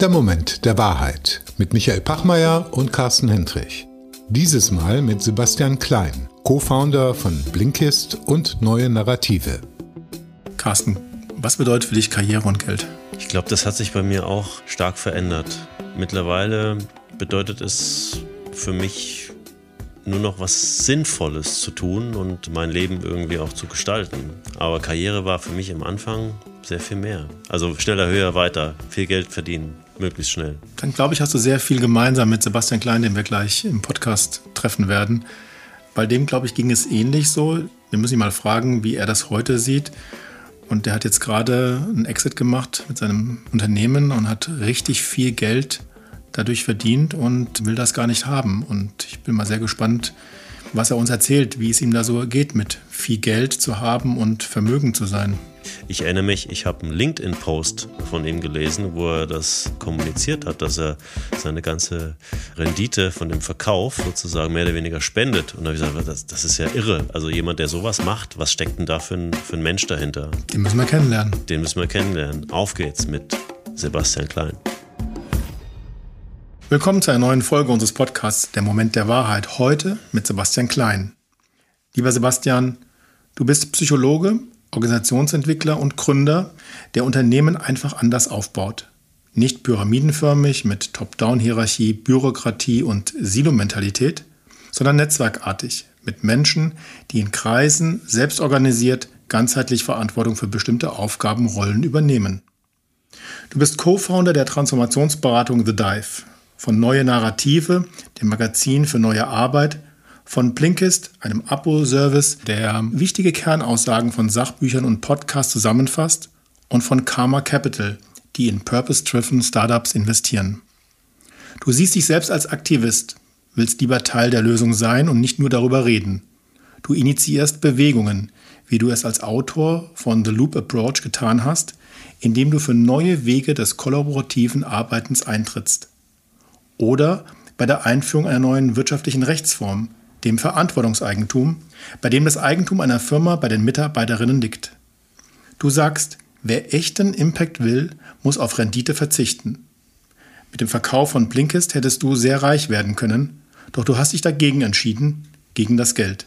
Der Moment der Wahrheit mit Michael Pachmeier und Carsten Hendrich. Dieses Mal mit Sebastian Klein, Co-Founder von Blinkist und Neue Narrative. Carsten, was bedeutet für dich Karriere und Geld? Ich glaube, das hat sich bei mir auch stark verändert. Mittlerweile bedeutet es für mich nur noch was Sinnvolles zu tun und mein Leben irgendwie auch zu gestalten. Aber Karriere war für mich am Anfang sehr viel mehr. Also schneller, höher, weiter, viel Geld verdienen, möglichst schnell. Dann glaube ich, hast du sehr viel gemeinsam mit Sebastian Klein, den wir gleich im Podcast treffen werden. Bei dem, glaube ich, ging es ähnlich so. Wir müssen ihn mal fragen, wie er das heute sieht. Und der hat jetzt gerade einen Exit gemacht mit seinem Unternehmen und hat richtig viel Geld dadurch verdient und will das gar nicht haben. Und ich bin mal sehr gespannt, was er uns erzählt, wie es ihm da so geht, mit viel Geld zu haben und Vermögen zu sein. Ich erinnere mich, ich habe einen LinkedIn-Post von ihm gelesen, wo er das kommuniziert hat, dass er seine ganze Rendite von dem Verkauf sozusagen mehr oder weniger spendet. Und da habe ich gesagt, das, das, ist ja irre. Also jemand, der sowas macht, was steckt denn da für ein, für ein Mensch dahinter? Den müssen wir kennenlernen. Den müssen wir kennenlernen. Auf geht's mit Sebastian Klein. Willkommen zu einer neuen Folge unseres Podcasts Der Moment der Wahrheit. Heute mit Sebastian Klein. Lieber Sebastian, du bist Psychologe, Organisationsentwickler und Gründer, der Unternehmen einfach anders aufbaut. Nicht pyramidenförmig mit Top-Down-Hierarchie, Bürokratie und Silo-Mentalität, sondern netzwerkartig mit Menschen, die in Kreisen selbstorganisiert ganzheitlich Verantwortung für bestimmte Aufgabenrollen übernehmen. Du bist Co-Founder der Transformationsberatung The Dive, von Neue Narrative, dem Magazin für neue Arbeit, von Blinkist, einem Abo-Service, der wichtige Kernaussagen von Sachbüchern und Podcasts zusammenfasst, und von Karma Capital, die in purpose-driven Startups investieren. Du siehst dich selbst als Aktivist, willst lieber Teil der Lösung sein und nicht nur darüber reden. Du initiierst Bewegungen, wie du es als Autor von The Loop Approach getan hast, indem du für neue Wege des kollaborativen Arbeitens eintrittst oder bei der Einführung einer neuen wirtschaftlichen Rechtsform, dem Verantwortungseigentum, bei dem das Eigentum einer Firma bei den Mitarbeiterinnen liegt. Du sagst, wer echten Impact will, muss auf Rendite verzichten. Mit dem Verkauf von Blinkist hättest du sehr reich werden können, doch du hast dich dagegen entschieden, gegen das Geld.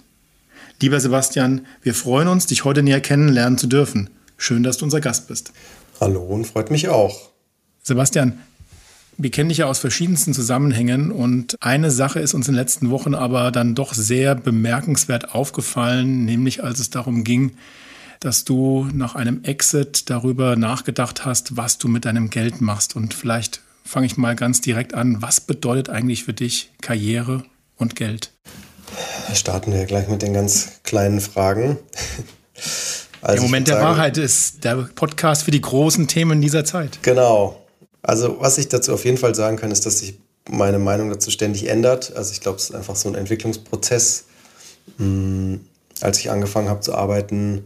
Lieber Sebastian, wir freuen uns, dich heute näher kennenlernen zu dürfen. Schön, dass du unser Gast bist. Hallo und freut mich auch. Sebastian, wir kennen dich ja aus verschiedensten Zusammenhängen und eine Sache ist uns in den letzten Wochen aber dann doch sehr bemerkenswert aufgefallen, nämlich als es darum ging, dass du nach einem Exit darüber nachgedacht hast, was du mit deinem Geld machst. Und vielleicht fange ich mal ganz direkt an. Was bedeutet eigentlich für dich Karriere und Geld? Starten wir gleich mit den ganz kleinen Fragen. Also der Moment der Wahrheit ist der Podcast für die großen Themen dieser Zeit. Genau. Also was ich dazu auf jeden Fall sagen kann, ist, dass sich meine Meinung dazu ständig ändert. Also ich glaube, es ist einfach so ein Entwicklungsprozess. Hm, als ich angefangen habe zu arbeiten,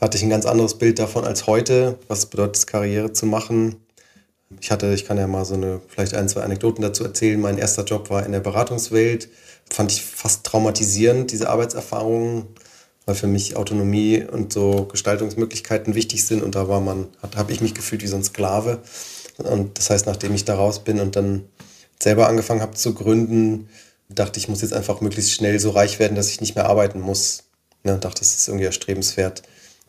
hatte ich ein ganz anderes Bild davon als heute, was es bedeutet, Karriere zu machen. Ich hatte, ich kann ja mal so eine, vielleicht ein, zwei Anekdoten dazu erzählen. Mein erster Job war in der Beratungswelt. Fand ich fast traumatisierend, diese Arbeitserfahrungen, weil für mich Autonomie und so Gestaltungsmöglichkeiten wichtig sind. Und da war man, habe ich mich gefühlt wie so ein Sklave. Und das heißt, nachdem ich da raus bin und dann selber angefangen habe zu gründen, dachte ich, muss jetzt einfach möglichst schnell so reich werden, dass ich nicht mehr arbeiten muss. Ja, und dachte, es ist irgendwie erstrebenswert,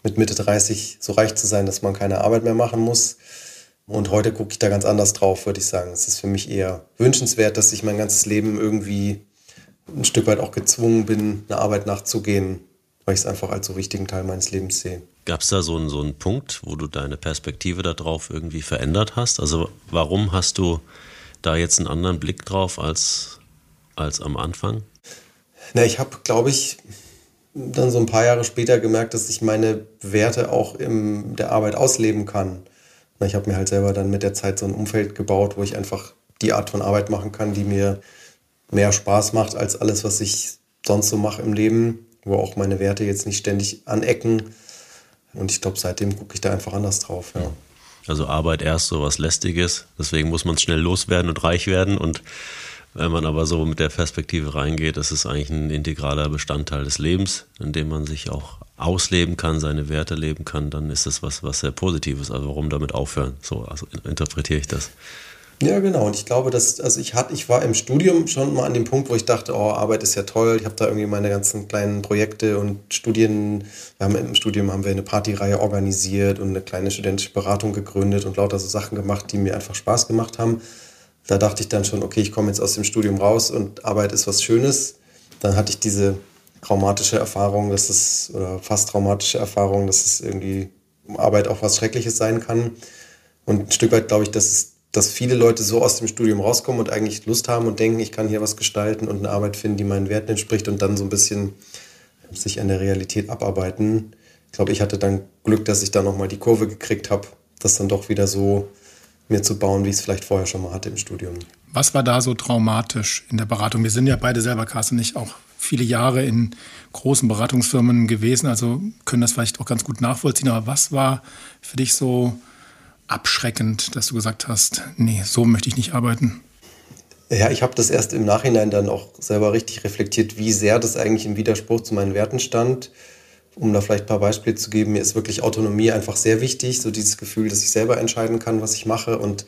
mit Mitte 30 so reich zu sein, dass man keine Arbeit mehr machen muss. Und heute gucke ich da ganz anders drauf, würde ich sagen. Es ist für mich eher wünschenswert, dass ich mein ganzes Leben irgendwie ein Stück weit auch gezwungen bin, einer Arbeit nachzugehen, weil ich es einfach als so wichtigen Teil meines Lebens sehe. Gab es da so einen, so einen Punkt, wo du deine Perspektive darauf irgendwie verändert hast? Also warum hast du da jetzt einen anderen Blick drauf als, als am Anfang? Na, ich habe, glaube ich, dann so ein paar Jahre später gemerkt, dass ich meine Werte auch in der Arbeit ausleben kann. Ich habe mir halt selber dann mit der Zeit so ein Umfeld gebaut, wo ich einfach die Art von Arbeit machen kann, die mir mehr Spaß macht als alles, was ich sonst so mache im Leben, wo auch meine Werte jetzt nicht ständig anecken und ich glaube, seitdem gucke ich da einfach anders drauf. Ja. Also Arbeit erst so was Lästiges, deswegen muss man schnell loswerden und reich werden und Wenn man aber so mit der Perspektive reingeht, das ist eigentlich ein integraler Bestandteil des Lebens, in dem man sich auch ausleben kann, seine Werte leben kann, dann ist das was, was sehr Positives. Also warum damit aufhören? So also interpretiere ich das. Ja, genau. Und ich glaube, dass, also ich hatte, ich war im Studium schon mal an dem Punkt, wo ich dachte, oh, Arbeit ist ja toll. Ich habe da irgendwie meine ganzen kleinen Projekte und Studien. Wir haben im Studium haben wir eine Partyreihe organisiert und eine kleine studentische Beratung gegründet und lauter so Sachen gemacht, die mir einfach Spaß gemacht haben. Da dachte ich dann schon, okay, ich komme jetzt aus dem Studium raus und Arbeit ist was Schönes. Dann hatte ich diese traumatische Erfahrung, dass es, oder fast traumatische Erfahrung, dass es irgendwie Arbeit auch was Schreckliches sein kann. Und ein Stück weit glaube ich, dass es dass viele Leute so aus dem Studium rauskommen und eigentlich Lust haben und denken, ich kann hier was gestalten und eine Arbeit finden, die meinen Werten entspricht und dann so ein bisschen sich an der Realität abarbeiten. Ich glaube, ich hatte dann Glück, dass ich da nochmal die Kurve gekriegt habe, das dann doch wieder so mir zu bauen, wie ich es vielleicht vorher schon mal hatte im Studium. Was war da so traumatisch in der Beratung? Wir sind ja beide selber, Carsten, nicht auch viele Jahre in großen Beratungsfirmen gewesen, also können das vielleicht auch ganz gut nachvollziehen. Aber was war für dich so abschreckend, dass du gesagt hast, nee, so möchte ich nicht arbeiten? Ja, ich habe das erst im Nachhinein dann auch selber richtig reflektiert, wie sehr das eigentlich im Widerspruch zu meinen Werten stand. Um da vielleicht ein paar Beispiele zu geben, mir ist wirklich Autonomie einfach sehr wichtig, so dieses Gefühl, dass ich selber entscheiden kann, was ich mache. Und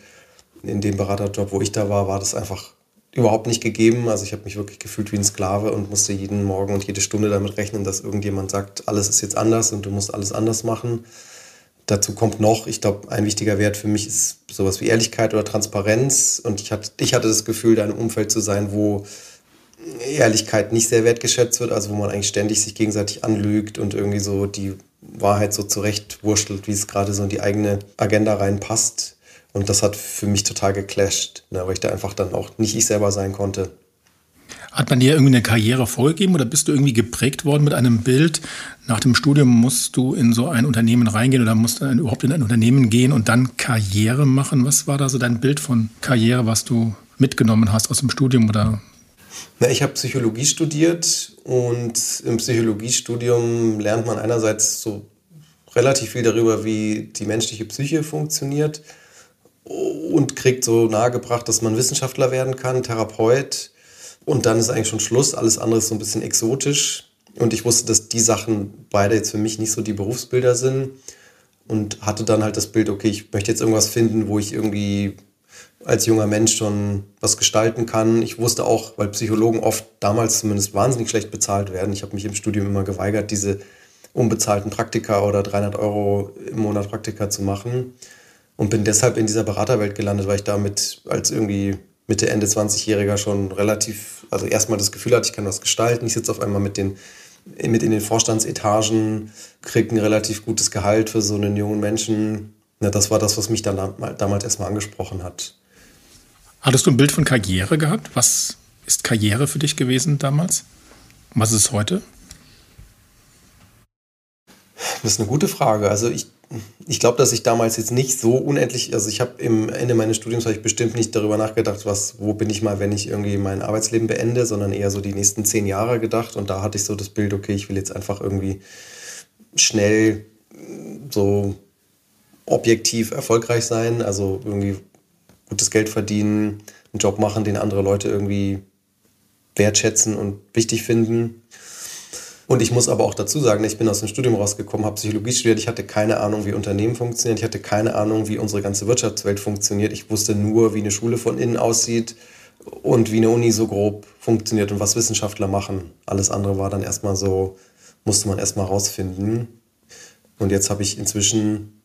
in dem Beraterjob, wo ich da war, war das einfach überhaupt nicht gegeben. Also ich habe mich wirklich gefühlt wie ein Sklave und musste jeden Morgen und jede Stunde damit rechnen, dass irgendjemand sagt, alles ist jetzt anders und du musst alles anders machen. Dazu kommt noch, ich glaube, ein wichtiger Wert für mich ist sowas wie Ehrlichkeit oder Transparenz. Und ich hatte, ich hatte das Gefühl, da in einem Umfeld zu sein, wo Ehrlichkeit nicht sehr wertgeschätzt wird, also wo man eigentlich ständig sich gegenseitig anlügt und irgendwie so die Wahrheit so zurechtwurschtelt, wie es gerade so in die eigene Agenda reinpasst. Und das hat für mich total geclasht, ne, weil ich da einfach dann auch nicht ich selber sein konnte. Hat man dir irgendwie eine Karriere vorgegeben oder bist du irgendwie geprägt worden mit einem Bild? Nach dem Studium musst du in so ein Unternehmen reingehen oder musst du überhaupt in ein Unternehmen gehen und dann Karriere machen? Was war da so dein Bild von Karriere, was du mitgenommen hast aus dem Studium oder? Na, ich habe Psychologie studiert und im Psychologiestudium lernt man einerseits so relativ viel darüber, wie die menschliche Psyche funktioniert und kriegt so nahegebracht, dass man Wissenschaftler werden kann, Therapeut und dann ist eigentlich schon Schluss. Alles andere ist so ein bisschen exotisch. Und ich wusste, dass die Sachen beide jetzt für mich nicht so die Berufsbilder sind. Und hatte dann halt das Bild, okay, ich möchte jetzt irgendwas finden, wo ich irgendwie als junger Mensch schon was gestalten kann. Ich wusste auch, weil Psychologen oft damals zumindest wahnsinnig schlecht bezahlt werden. Ich habe mich im Studium immer geweigert, diese unbezahlten Praktika oder 300 Euro im Monat Praktika zu machen. Und bin deshalb in dieser Beraterwelt gelandet, weil ich damit als irgendwie Mitte, Ende 20-Jähriger schon relativ, also erstmal das Gefühl hatte, ich kann was gestalten. Ich sitze auf einmal mit den mit in den Vorstandsetagen, kriege ein relativ gutes Gehalt für so einen jungen Menschen. Ja, das war das, was mich dann damals erstmal angesprochen hat. Hattest du ein Bild von Karriere gehabt? Was ist Karriere für dich gewesen damals? Was ist es heute? Das ist eine gute Frage. Also ich ich glaube, dass ich damals jetzt nicht so unendlich, also ich habe im Ende meines Studiums ich bestimmt nicht darüber nachgedacht, was, wo bin ich mal, wenn ich irgendwie mein Arbeitsleben beende, sondern eher so die nächsten zehn Jahre gedacht. Und da hatte ich so das Bild, okay, ich will jetzt einfach irgendwie schnell so objektiv erfolgreich sein, also irgendwie gutes Geld verdienen, einen Job machen, den andere Leute irgendwie wertschätzen und wichtig finden. Und ich muss aber auch dazu sagen, ich bin aus dem Studium rausgekommen, habe Psychologie studiert, ich hatte keine Ahnung, wie Unternehmen funktionieren, ich hatte keine Ahnung, wie unsere ganze Wirtschaftswelt funktioniert. Ich wusste nur, wie eine Schule von innen aussieht und wie eine Uni so grob funktioniert und was Wissenschaftler machen. Alles andere war dann erstmal so, musste man erstmal rausfinden. Und jetzt habe ich inzwischen,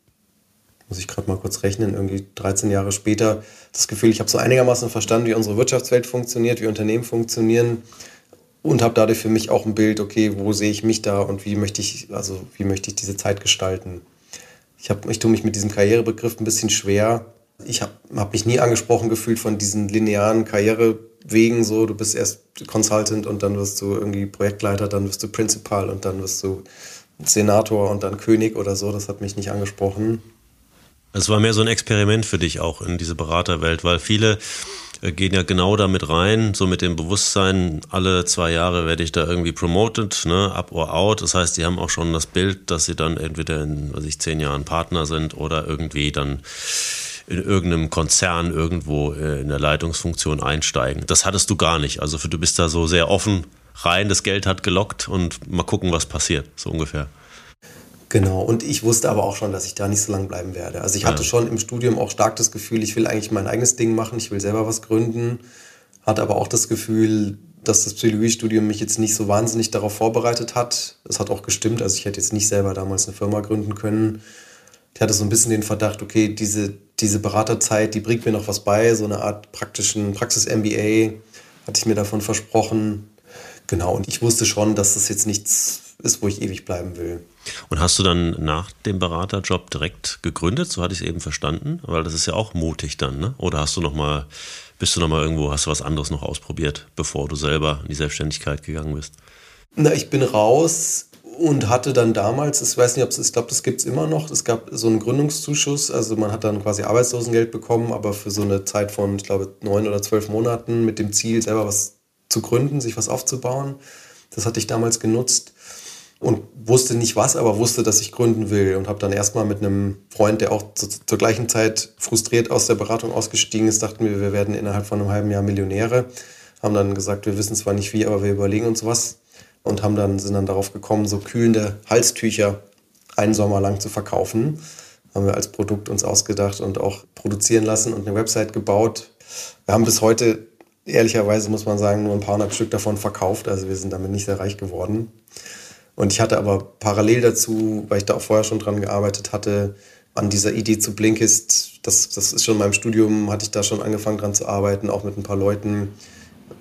muss ich gerade mal kurz rechnen, irgendwie 13 Jahre später das Gefühl, ich habe so einigermaßen verstanden, wie unsere Wirtschaftswelt funktioniert, wie Unternehmen funktionieren und habe dadurch für mich auch ein Bild, okay, wo sehe ich mich da und wie möchte ich, also wie möchte ich diese Zeit gestalten. Ich, hab, ich tue mich mit diesem Karrierebegriff ein bisschen schwer. Ich habe hab mich nie angesprochen gefühlt von diesen linearen Karrierewegen, so du bist erst Consultant und dann wirst du irgendwie Projektleiter, dann wirst du Principal und dann wirst du Senator und dann König oder so. Das hat mich nicht angesprochen. Es war mehr so ein Experiment für dich auch in diese Beraterwelt, weil viele gehen ja genau damit rein, so mit dem Bewusstsein, alle zwei Jahre werde ich da irgendwie promoted, ne, up or out. Das heißt, die haben auch schon das Bild, dass sie dann entweder in, was ich, zehn Jahren Partner sind oder irgendwie dann in irgendeinem Konzern irgendwo äh, in der Leitungsfunktion einsteigen. Das hattest du gar nicht. Also du bist da so sehr offen rein, das Geld hat gelockt und mal gucken, was passiert, so ungefähr. Genau, und ich wusste aber auch schon, dass ich da nicht so lange bleiben werde. Also ich hatte ja. schon im Studium auch stark das Gefühl, ich will eigentlich mein eigenes Ding machen, ich will selber was gründen, hatte aber auch das Gefühl, dass das Psychologiestudium mich jetzt nicht so wahnsinnig darauf vorbereitet hat. Das hat auch gestimmt, also ich hätte jetzt nicht selber damals eine Firma gründen können. Ich hatte so ein bisschen den Verdacht, okay, diese, diese Beraterzeit, die bringt mir noch was bei, so eine Art praktischen Praxis-MBA hatte ich mir davon versprochen. Genau, und ich wusste schon, dass das jetzt nichts ist, wo ich ewig bleiben will. Und hast du dann nach dem Beraterjob direkt gegründet? So hatte ich es eben verstanden, weil das ist ja auch mutig dann, ne? Oder hast du noch mal, bist du noch mal irgendwo, hast du was anderes noch ausprobiert, bevor du selber in die Selbstständigkeit gegangen bist? Na, ich bin raus und hatte dann damals, ich weiß nicht, ob es, ich glaube, das gibt es immer noch, es gab so einen Gründungszuschuss, also man hat dann quasi Arbeitslosengeld bekommen, aber für so eine Zeit von, ich glaube, neun oder zwölf Monaten mit dem Ziel, selber was zu gründen, sich was aufzubauen. Das hatte ich damals genutzt und wusste nicht was, aber wusste, dass ich gründen will und habe dann erstmal mit einem Freund, der auch zu, zur gleichen Zeit frustriert aus der Beratung ausgestiegen ist, dachten wir, wir werden innerhalb von einem halben Jahr Millionäre. Haben dann gesagt, wir wissen zwar nicht wie, aber wir überlegen uns was und haben dann sind dann darauf gekommen, so kühlende Halstücher einen Sommer lang zu verkaufen. Haben wir als Produkt uns ausgedacht und auch produzieren lassen und eine Website gebaut. Wir haben bis heute ehrlicherweise muss man sagen nur ein paar hundert Stück davon verkauft, also wir sind damit nicht sehr reich geworden. Und ich hatte aber parallel dazu, weil ich da auch vorher schon dran gearbeitet hatte, an dieser Idee zu Blinkist, das, das ist schon in meinem Studium, hatte ich da schon angefangen dran zu arbeiten, auch mit ein paar Leuten.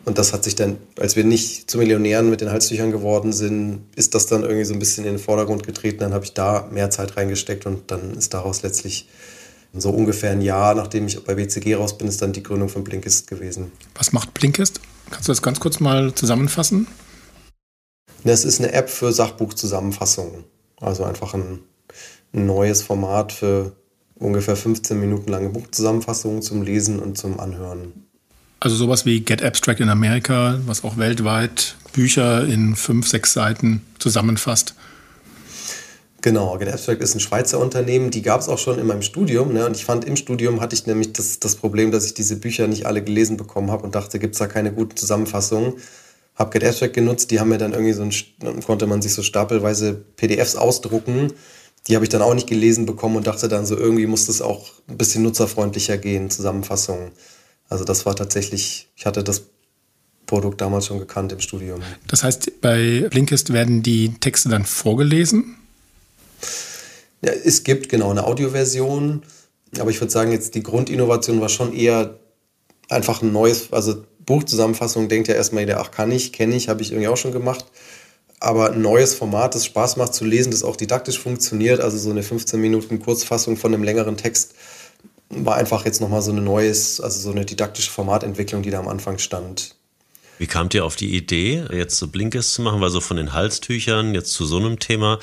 Und das hat sich dann, als wir nicht zu Millionären mit den Halstüchern geworden sind, ist das dann irgendwie so ein bisschen in den Vordergrund getreten. Dann habe ich da mehr Zeit reingesteckt und dann ist daraus letztlich so ungefähr ein Jahr, nachdem ich bei BCG raus bin, ist dann die Gründung von Blinkist gewesen. Was macht Blinkist? Kannst du das ganz kurz mal zusammenfassen? Das ist eine App für Sachbuchzusammenfassungen. Also einfach ein, ein neues Format für ungefähr 15 Minuten lange Buchzusammenfassungen zum Lesen und zum Anhören. Also sowas wie Get Abstract in Amerika, was auch weltweit Bücher in fünf, sechs Seiten zusammenfasst. Genau, Get Abstract ist ein Schweizer Unternehmen, die gab es auch schon in meinem Studium. Ne? Und ich fand, im Studium hatte ich nämlich das, das Problem, dass ich diese Bücher nicht alle gelesen bekommen habe und dachte, gibt es da keine guten Zusammenfassungen habe GetAbstract genutzt, die haben mir dann irgendwie so ein, dann konnte man sich so stapelweise PDFs ausdrucken. Die habe ich dann auch nicht gelesen bekommen und dachte dann so, irgendwie muss das auch ein bisschen nutzerfreundlicher gehen, Zusammenfassungen. Also das war tatsächlich, ich hatte das Produkt damals schon gekannt im Studium. Das heißt, bei Blinkist werden die Texte dann vorgelesen? Ja, es gibt genau eine Audioversion, aber ich würde sagen, jetzt die Grundinnovation war schon eher einfach ein neues, also Buchzusammenfassung denkt ja erstmal jeder, ach kann ich, kenne ich, habe ich irgendwie auch schon gemacht. Aber ein neues Format, das Spaß macht zu lesen, das auch didaktisch funktioniert, also so eine 15 Minuten Kurzfassung von einem längeren Text, war einfach jetzt nochmal so eine neues, also so eine didaktische Formatentwicklung, die da am Anfang stand. Wie kamt ihr auf die Idee, jetzt so Blinkes zu machen? Weil so von den Halstüchern jetzt zu so einem Thema,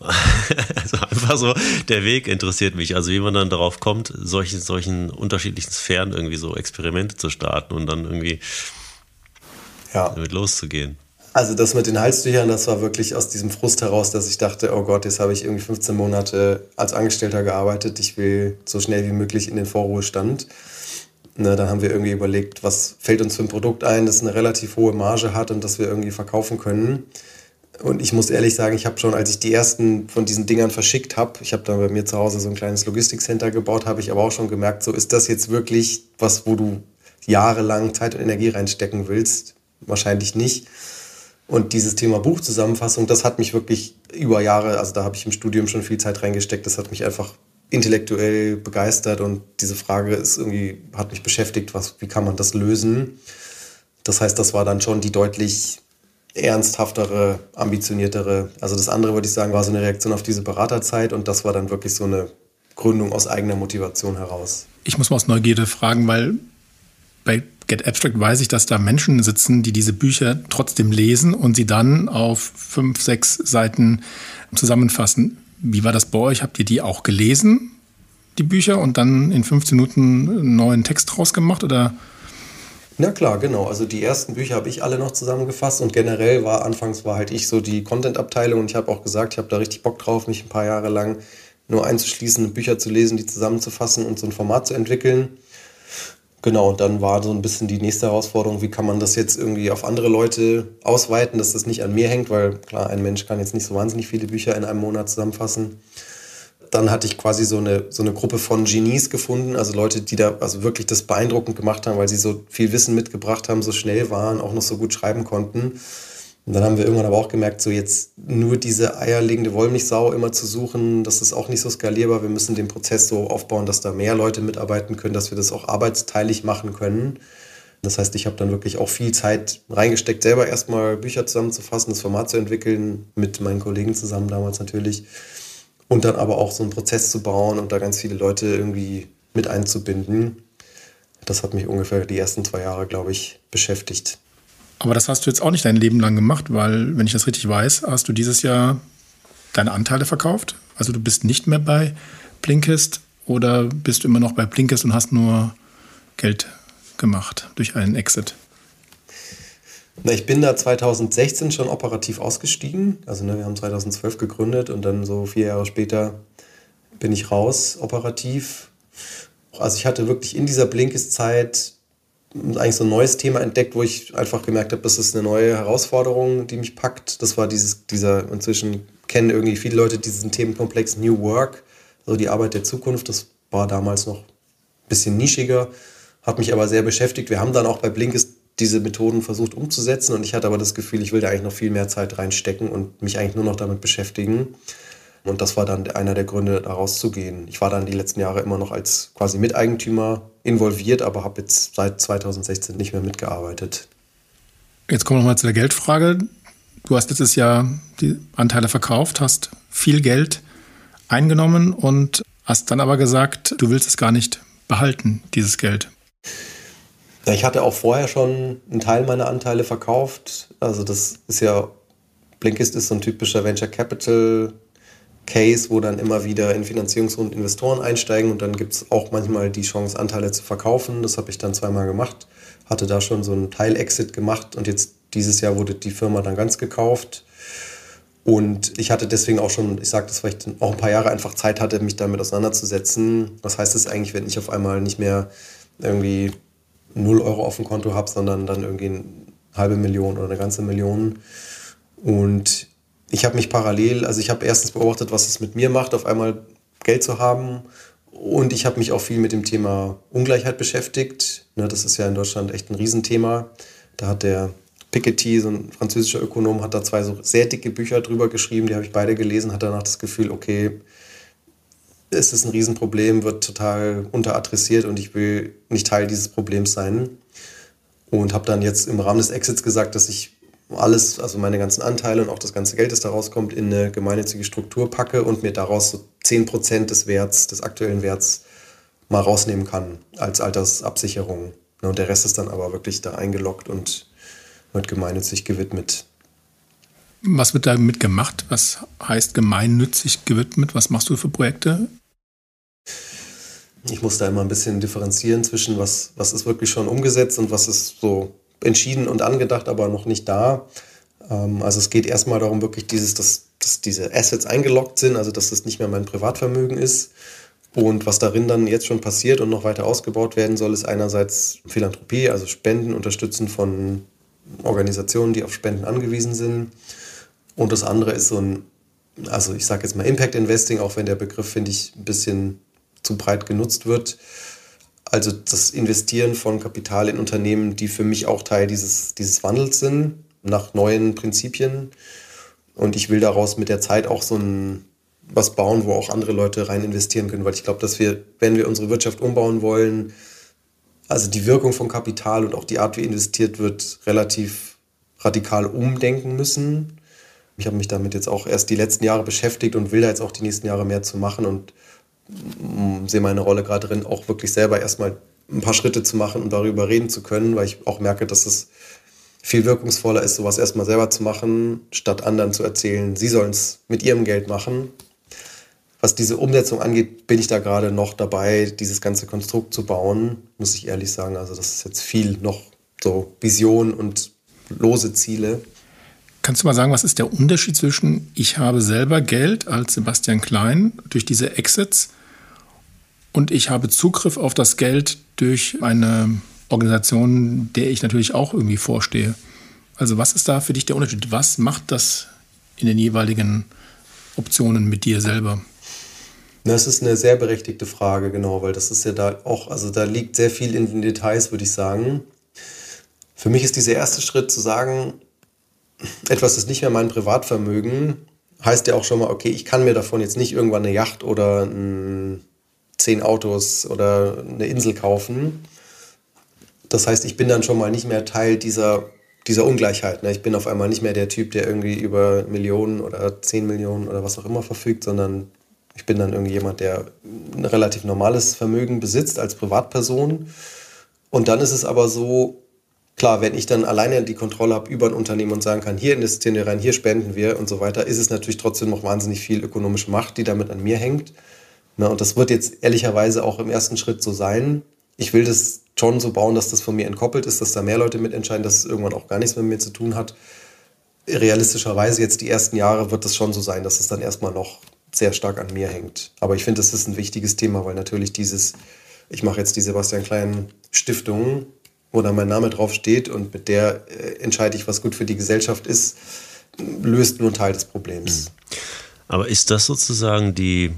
also einfach so, der Weg interessiert mich. Also wie man dann darauf kommt, solchen, solchen unterschiedlichen Sphären irgendwie so Experimente zu starten und dann irgendwie ja. damit loszugehen. Also das mit den Halstüchern, das war wirklich aus diesem Frust heraus, dass ich dachte, oh Gott, jetzt habe ich irgendwie 15 Monate als Angestellter gearbeitet, ich will so schnell wie möglich in den Vorruhestand. Na, dann haben wir irgendwie überlegt, was fällt uns für ein Produkt ein, das eine relativ hohe Marge hat und das wir irgendwie verkaufen können. Und ich muss ehrlich sagen, ich habe schon, als ich die ersten von diesen Dingern verschickt habe, ich habe da bei mir zu Hause so ein kleines Logistikcenter gebaut, habe ich aber auch schon gemerkt, so ist das jetzt wirklich was, wo du jahrelang Zeit und Energie reinstecken willst? Wahrscheinlich nicht. Und dieses Thema Buchzusammenfassung, das hat mich wirklich über Jahre, also da habe ich im Studium schon viel Zeit reingesteckt, das hat mich einfach intellektuell begeistert und diese Frage ist irgendwie, hat mich beschäftigt, was, wie kann man das lösen? Das heißt, das war dann schon die deutlich ernsthaftere, ambitioniertere. Also das andere, würde ich sagen, war so eine Reaktion auf diese Beraterzeit und das war dann wirklich so eine Gründung aus eigener Motivation heraus. Ich muss mal aus Neugierde fragen, weil bei Get Abstract weiß ich, dass da Menschen sitzen, die diese Bücher trotzdem lesen und sie dann auf fünf, sechs Seiten zusammenfassen. Wie war das bei euch? Habt ihr die auch gelesen, die Bücher, und dann in 15 Minuten einen neuen Text draus gemacht oder? Na klar, genau. Also die ersten Bücher habe ich alle noch zusammengefasst und generell war anfangs war halt ich so die Content-Abteilung und ich habe auch gesagt, ich habe da richtig Bock drauf, mich ein paar Jahre lang nur einzuschließen, Bücher zu lesen, die zusammenzufassen und so ein Format zu entwickeln. Genau, und dann war so ein bisschen die nächste Herausforderung, wie kann man das jetzt irgendwie auf andere Leute ausweiten, dass das nicht an mir hängt, weil klar, ein Mensch kann jetzt nicht so wahnsinnig viele Bücher in einem Monat zusammenfassen. Dann hatte ich quasi so eine, so eine Gruppe von Genies gefunden, also Leute, die da also wirklich das beeindruckend gemacht haben, weil sie so viel Wissen mitgebracht haben, so schnell waren, auch noch so gut schreiben konnten. Und dann haben wir irgendwann aber auch gemerkt, so jetzt nur diese eierlegende Wollmilchsau immer zu suchen, das ist auch nicht so skalierbar. Wir müssen den Prozess so aufbauen, dass da mehr Leute mitarbeiten können, dass wir das auch arbeitsteilig machen können. Das heißt, ich habe dann wirklich auch viel Zeit reingesteckt, selber erstmal Bücher zusammenzufassen, das Format zu entwickeln, mit meinen Kollegen zusammen damals natürlich. Und dann aber auch so einen Prozess zu bauen und da ganz viele Leute irgendwie mit einzubinden. Das hat mich ungefähr die ersten zwei Jahre, glaube ich, beschäftigt. Aber das hast du jetzt auch nicht dein Leben lang gemacht, weil, wenn ich das richtig weiß, hast du dieses Jahr deine Anteile verkauft. Also du bist nicht mehr bei Blinkist oder bist du immer noch bei Blinkist und hast nur Geld gemacht durch einen Exit? Na, ich bin da 2016 schon operativ ausgestiegen. Also ne, wir haben 2012 gegründet und dann so vier Jahre später bin ich raus operativ. Also ich hatte wirklich in dieser Blinkist-Zeit eigentlich so ein neues Thema entdeckt, wo ich einfach gemerkt habe, das ist eine neue Herausforderung, die mich packt. Das war dieses, dieser, inzwischen kennen irgendwie viele Leute diesen Themenkomplex New Work, also die Arbeit der Zukunft. Das war damals noch ein bisschen nischiger, hat mich aber sehr beschäftigt. Wir haben dann auch bei Blinkist diese Methoden versucht umzusetzen und ich hatte aber das Gefühl, ich will da eigentlich noch viel mehr Zeit reinstecken und mich eigentlich nur noch damit beschäftigen. Und das war dann einer der Gründe, da rauszugehen. Ich war dann die letzten Jahre immer noch als quasi Miteigentümer involviert, aber habe jetzt seit 2016 nicht mehr mitgearbeitet. Jetzt kommen wir nochmal zu der Geldfrage. Du hast letztes Jahr die Anteile verkauft, hast viel Geld eingenommen und hast dann aber gesagt, du willst es gar nicht behalten, dieses Geld. Ja, ich hatte auch vorher schon einen Teil meiner Anteile verkauft. Also das ist ja, Blinkist ist so ein typischer Venture Capital Case, wo dann immer wieder in Finanzierungsrunden Investoren einsteigen und dann gibt es auch manchmal die Chance, Anteile zu verkaufen. Das habe ich dann zweimal gemacht, hatte da schon so einen Teil-Exit gemacht und jetzt dieses Jahr wurde die Firma dann ganz gekauft. Und ich hatte deswegen auch schon, ich sage das, weil ich auch ein paar Jahre einfach Zeit hatte, mich damit auseinanderzusetzen. Was heißt das eigentlich, wenn ich auf einmal nicht mehr irgendwie 0 Euro auf dem Konto habe, sondern dann irgendwie eine halbe Million oder eine ganze Million? Und ich habe mich parallel, also ich habe erstens beobachtet, was es mit mir macht, auf einmal Geld zu haben. Und ich habe mich auch viel mit dem Thema Ungleichheit beschäftigt. Ne, das ist ja in Deutschland echt ein Riesenthema. Da hat der Piketty, so ein französischer Ökonom, hat da zwei so sehr dicke Bücher drüber geschrieben, die habe ich beide gelesen, hat danach das Gefühl, okay, es ist ein Riesenproblem, wird total unteradressiert und ich will nicht Teil dieses Problems sein. Und habe dann jetzt im Rahmen des Exits gesagt, dass ich alles, also meine ganzen Anteile und auch das ganze Geld, das daraus kommt, in eine gemeinnützige Struktur packe und mir daraus so 10% des Werts, des aktuellen Werts mal rausnehmen kann als Altersabsicherung. Und der Rest ist dann aber wirklich da eingeloggt und wird gemeinnützig gewidmet. Was wird damit gemacht? Was heißt gemeinnützig gewidmet? Was machst du für Projekte? Ich muss da immer ein bisschen differenzieren zwischen was, was ist wirklich schon umgesetzt und was ist so entschieden und angedacht, aber noch nicht da. Ähm, also es geht erstmal darum, wirklich dieses, dass, dass diese Assets eingeloggt sind, also dass das nicht mehr mein Privatvermögen ist. Und was darin dann jetzt schon passiert und noch weiter ausgebaut werden soll, ist einerseits Philanthropie, also Spenden, Unterstützen von Organisationen, die auf Spenden angewiesen sind. Und das andere ist so ein, also ich sage jetzt mal Impact Investing, auch wenn der Begriff, finde ich, ein bisschen zu breit genutzt wird. Also das Investieren von Kapital in Unternehmen, die für mich auch Teil dieses, dieses Wandels sind, nach neuen Prinzipien. Und ich will daraus mit der Zeit auch so ein was bauen, wo auch andere Leute rein investieren können, weil ich glaube, dass wir, wenn wir unsere Wirtschaft umbauen wollen, also die Wirkung von Kapital und auch die Art, wie investiert wird, relativ radikal umdenken müssen. Ich habe mich damit jetzt auch erst die letzten Jahre beschäftigt und will da jetzt auch die nächsten Jahre mehr zu machen und sehe meine Rolle gerade drin, auch wirklich selber erstmal ein paar Schritte zu machen und darüber reden zu können, weil ich auch merke, dass es viel wirkungsvoller ist, sowas erstmal selber zu machen, statt anderen zu erzählen, sie sollen es mit ihrem Geld machen. Was diese Umsetzung angeht, bin ich da gerade noch dabei, dieses ganze Konstrukt zu bauen, muss ich ehrlich sagen. Also das ist jetzt viel noch so Vision und lose Ziele. Kannst du mal sagen, was ist der Unterschied zwischen ich habe selber Geld als Sebastian Klein durch diese Exits und ich habe Zugriff auf das Geld durch eine Organisation, der ich natürlich auch irgendwie vorstehe? Also was ist da für dich der Unterschied? Was macht das in den jeweiligen Optionen mit dir selber? Das ist eine sehr berechtigte Frage, genau, weil das ist ja da auch, also da liegt sehr viel in den Details, würde ich sagen. Für mich ist dieser erste Schritt zu sagen, etwas ist nicht mehr mein Privatvermögen, heißt ja auch schon mal, okay, ich kann mir davon jetzt nicht irgendwann eine Yacht oder ein, zehn Autos oder eine Insel kaufen. Das heißt, ich bin dann schon mal nicht mehr Teil dieser, dieser Ungleichheit. Ne? Ich bin auf einmal nicht mehr der Typ, der irgendwie über Millionen oder zehn Millionen oder was auch immer verfügt, sondern ich bin dann irgendwie jemand, der ein relativ normales Vermögen besitzt als Privatperson. Und dann ist es aber so, klar, wenn ich dann alleine die Kontrolle habe über ein Unternehmen und sagen kann, hier investieren wir rein, hier spenden wir und so weiter, ist es natürlich trotzdem noch wahnsinnig viel ökonomische Macht, die damit an mir hängt. Na, und das wird jetzt ehrlicherweise auch im ersten Schritt so sein. Ich will das schon so bauen, dass das von mir entkoppelt ist, dass da mehr Leute mitentscheiden, dass es irgendwann auch gar nichts mit mir zu tun hat. Realistischerweise jetzt die ersten Jahre wird es schon so sein, dass es dann erstmal noch sehr stark an mir hängt. Aber ich finde, das ist ein wichtiges Thema, weil natürlich dieses, ich mache jetzt die Sebastian Klein Stiftung, wo da mein Name drauf steht und mit der äh, entscheide ich, was gut für die Gesellschaft ist, löst nur einen Teil des Problems. Mhm. Aber ist das sozusagen die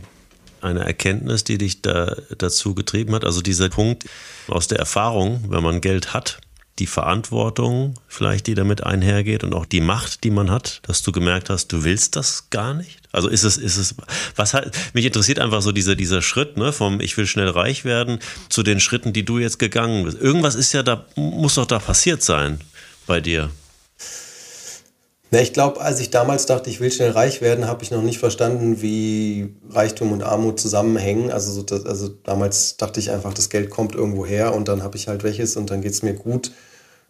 eine Erkenntnis, die dich da dazu getrieben hat? Also dieser Punkt aus der Erfahrung, wenn man Geld hat, die Verantwortung vielleicht, die damit einhergeht und auch die Macht, die man hat, dass du gemerkt hast, du willst das gar nicht? Also ist es, ist es, was halt, mich interessiert einfach so dieser, dieser Schritt, ne, vom ich will schnell reich werden zu den Schritten, die du jetzt gegangen bist. Irgendwas ist ja da, muss doch da passiert sein bei dir. Na, ich glaube, als ich damals dachte, ich will schnell reich werden, habe ich noch nicht verstanden, wie Reichtum und Armut zusammenhängen. Also, so das, also damals dachte ich einfach, das Geld kommt irgendwo her und dann habe ich halt welches und dann geht es mir gut.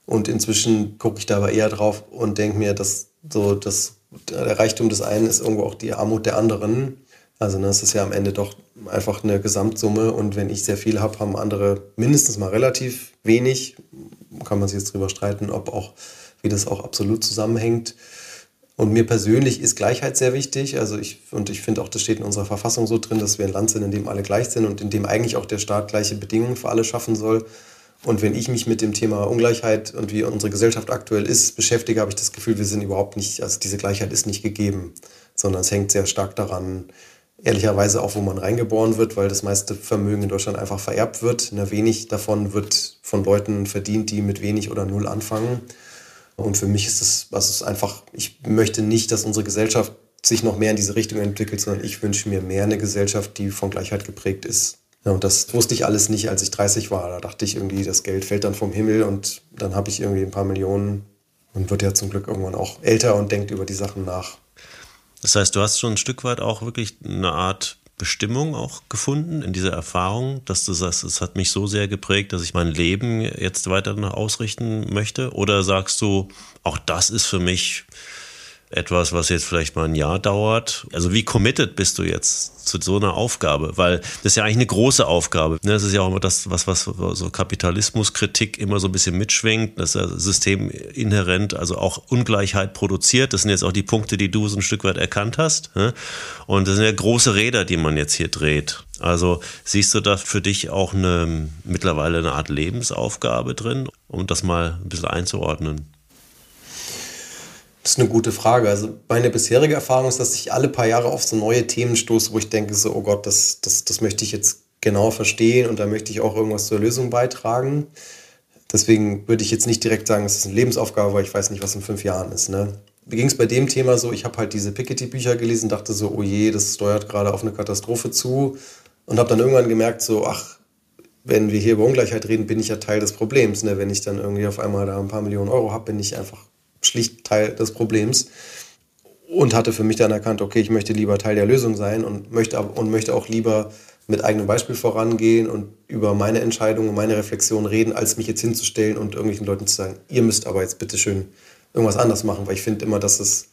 Und inzwischen gucke ich da aber eher drauf und denke mir, dass so das, der Reichtum des einen ist irgendwo auch die Armut der anderen. Also ne, es ist ja am Ende doch einfach eine Gesamtsumme und wenn ich sehr viel habe, haben andere mindestens mal relativ wenig. Kann man sich jetzt drüber streiten, ob auch wie das auch absolut zusammenhängt. Und mir persönlich ist Gleichheit sehr wichtig. Also ich, und ich finde auch, das steht in unserer Verfassung so drin, dass wir ein Land sind, in dem alle gleich sind und in dem eigentlich auch der Staat gleiche Bedingungen für alle schaffen soll. Und wenn ich mich mit dem Thema Ungleichheit und wie unsere Gesellschaft aktuell ist beschäftige, habe ich das Gefühl, wir sind überhaupt nicht, also diese Gleichheit ist nicht gegeben, sondern es hängt sehr stark daran, ehrlicherweise auch, wo man reingeboren wird, weil das meiste Vermögen in Deutschland einfach vererbt wird. Na, wenig davon wird von Leuten verdient, die mit wenig oder null anfangen. Und für mich ist es, also es ist einfach, ich möchte nicht, dass unsere Gesellschaft sich noch mehr in diese Richtung entwickelt, sondern ich wünsche mir mehr eine Gesellschaft, die von Gleichheit geprägt ist. Ja, und das wusste ich alles nicht, als ich 30 war. Da dachte ich irgendwie, das Geld fällt dann vom Himmel und dann habe ich irgendwie ein paar Millionen und wird ja zum Glück irgendwann auch älter und denkt über die Sachen nach. Das heißt, du hast schon ein Stück weit auch wirklich eine Art Bestimmung auch gefunden in dieser Erfahrung, dass du sagst, es hat mich so sehr geprägt, dass ich mein Leben jetzt weiter ausrichten möchte? Oder sagst du, auch das ist für mich etwas, was jetzt vielleicht mal ein Jahr dauert? Also wie committed bist du jetzt zu so einer Aufgabe? Weil das ist ja eigentlich eine große Aufgabe. Ne? Das ist ja auch immer das, was, was so Kapitalismuskritik immer so ein bisschen mitschwingt, dass das System inhärent, also auch Ungleichheit produziert. Das sind jetzt auch die Punkte, die du so ein Stück weit erkannt hast. Ne? Und das sind ja große Räder, die man jetzt hier dreht. Also siehst du da für dich auch eine mittlerweile eine Art Lebensaufgabe drin, um das mal ein bisschen einzuordnen? Das ist eine gute Frage. Also meine bisherige Erfahrung ist, dass ich alle paar Jahre auf so neue Themen stoße, wo ich denke, so, oh Gott, das, das, das möchte ich jetzt genau verstehen und da möchte ich auch irgendwas zur Lösung beitragen. Deswegen würde ich jetzt nicht direkt sagen, es ist eine Lebensaufgabe, weil ich weiß nicht, was in fünf Jahren ist. Ne? Wie ging es bei dem Thema so? Ich habe halt diese Piketty-Bücher gelesen, dachte so, oh je, das steuert gerade auf eine Katastrophe zu und habe dann irgendwann gemerkt, so, ach, wenn wir hier über Ungleichheit reden, bin ich ja Teil des Problems. Ne? Wenn ich dann irgendwie auf einmal da ein paar Millionen Euro habe, bin ich einfach schlicht Teil des Problems und hatte für mich dann erkannt, okay, ich möchte lieber Teil der Lösung sein und möchte, und möchte auch lieber mit eigenem Beispiel vorangehen und über meine Entscheidungen, meine Reflexion reden, als mich jetzt hinzustellen und irgendwelchen Leuten zu sagen, ihr müsst aber jetzt bitte schön irgendwas anders machen, weil ich finde immer, dass es,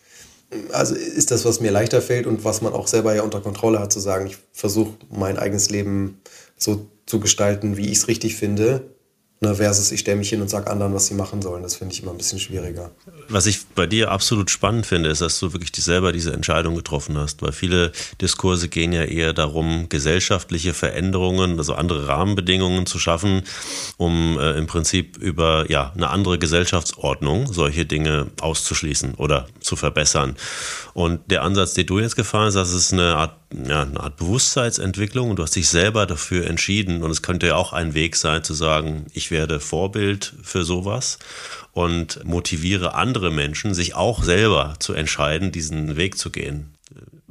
also ist das, was mir leichter fällt und was man auch selber ja unter Kontrolle hat, zu sagen, ich versuche mein eigenes Leben so zu gestalten, wie ich es richtig finde Ne, versus ich stelle mich hin und sage anderen, was sie machen sollen. Das finde ich immer ein bisschen schwieriger. Was ich bei dir absolut spannend finde, ist, dass du wirklich dich selber diese Entscheidung getroffen hast, weil viele Diskurse gehen ja eher darum, gesellschaftliche Veränderungen, also andere Rahmenbedingungen zu schaffen, um äh, im Prinzip über ja, eine andere Gesellschaftsordnung solche Dinge auszuschließen oder zu verbessern. Und der Ansatz, den du jetzt gefahren hast, das ist eine Art ja, eine Art Bewusstseinsentwicklung und du hast dich selber dafür entschieden und es könnte ja auch ein Weg sein zu sagen, ich werde Vorbild für sowas und motiviere andere Menschen, sich auch selber zu entscheiden, diesen Weg zu gehen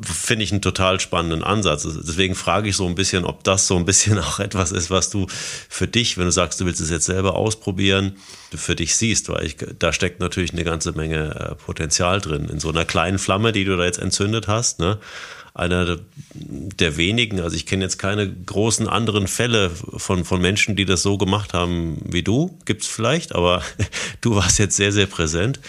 finde ich einen total spannenden Ansatz. Deswegen frage ich so ein bisschen, ob das so ein bisschen auch etwas ist, was du für dich, wenn du sagst, du willst es jetzt selber ausprobieren, für dich siehst, weil ich, da steckt natürlich eine ganze Menge äh, Potenzial drin. In so einer kleinen Flamme, die du da jetzt entzündet hast, ne? Einer der wenigen, also ich kenne jetzt keine großen anderen Fälle von, von Menschen, die das so gemacht haben wie du, gibt es vielleicht, aber du warst jetzt sehr, sehr präsent.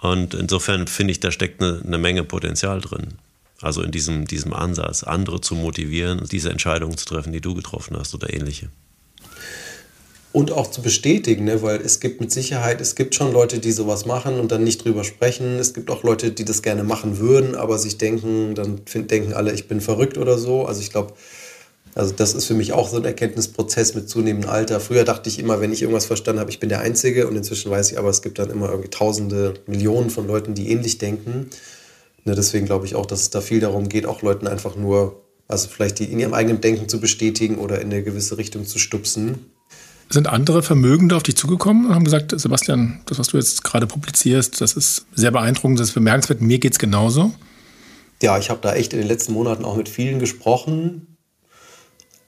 Und insofern finde ich, da steckt eine, eine Menge Potenzial drin. Also in diesem, diesem Ansatz, andere zu motivieren, diese Entscheidungen zu treffen, die du getroffen hast oder ähnliche und auch zu bestätigen, ne? weil es gibt mit Sicherheit, es gibt schon Leute, die sowas machen und dann nicht drüber sprechen. Es gibt auch Leute, die das gerne machen würden, aber sich denken, dann find, denken alle, ich bin verrückt oder so. Also ich glaube, also das ist für mich auch so ein Erkenntnisprozess mit zunehmendem Alter. Früher dachte ich immer, wenn ich irgendwas verstanden habe, ich bin der Einzige und inzwischen weiß ich aber, es gibt dann immer irgendwie Tausende, Millionen von Leuten, die ähnlich denken. Ne, deswegen glaube ich auch, dass es da viel darum geht, auch Leuten einfach nur, also vielleicht die in ihrem eigenen Denken zu bestätigen oder in eine gewisse Richtung zu stupsen sind andere Vermögende auf dich zugekommen und haben gesagt, Sebastian, das, was du jetzt gerade publizierst, das ist sehr beeindruckend, das ist bemerkenswert, mir geht es genauso? Ja, ich habe da echt in den letzten Monaten auch mit vielen gesprochen.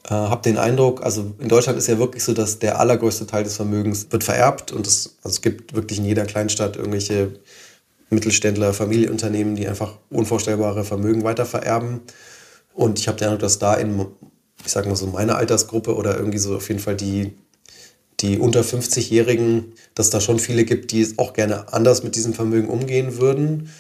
Äh, habe den Eindruck, also in Deutschland ist ja wirklich so, dass der allergrößte Teil des Vermögens wird vererbt und es, also es gibt wirklich in jeder Kleinstadt irgendwelche Mittelständler, Familienunternehmen, die einfach unvorstellbare Vermögen weitervererben. Und ich habe den Eindruck, dass da in, ich sage mal so, meiner Altersgruppe oder irgendwie so auf jeden Fall die die unter 50-Jährigen, dass da schon viele gibt, die auch gerne anders mit diesem Vermögen umgehen würden,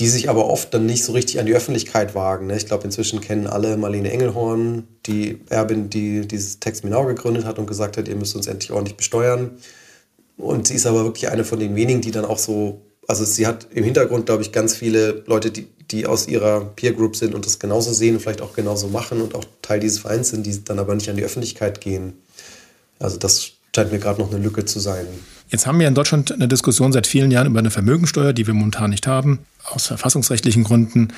die sich aber oft dann nicht so richtig an die Öffentlichkeit wagen. Ne? Ich glaube, inzwischen kennen alle Marlene Engelhorn, die Erbin, die dieses Text Minau gegründet hat und gesagt hat, ihr müsst uns endlich ordentlich besteuern. Und sie ist aber wirklich eine von den wenigen, die dann auch so, also sie hat im Hintergrund, glaube ich, ganz viele Leute, die, die aus ihrer Peer Group sind und das genauso sehen und vielleicht auch genauso machen und auch Teil dieses Vereins sind, die dann aber nicht an die Öffentlichkeit gehen. Also das scheint mir gerade noch eine Lücke zu sein. Jetzt haben wir in Deutschland eine Diskussion seit vielen Jahren über eine Vermögensteuer, die wir momentan nicht haben, aus verfassungsrechtlichen Gründen.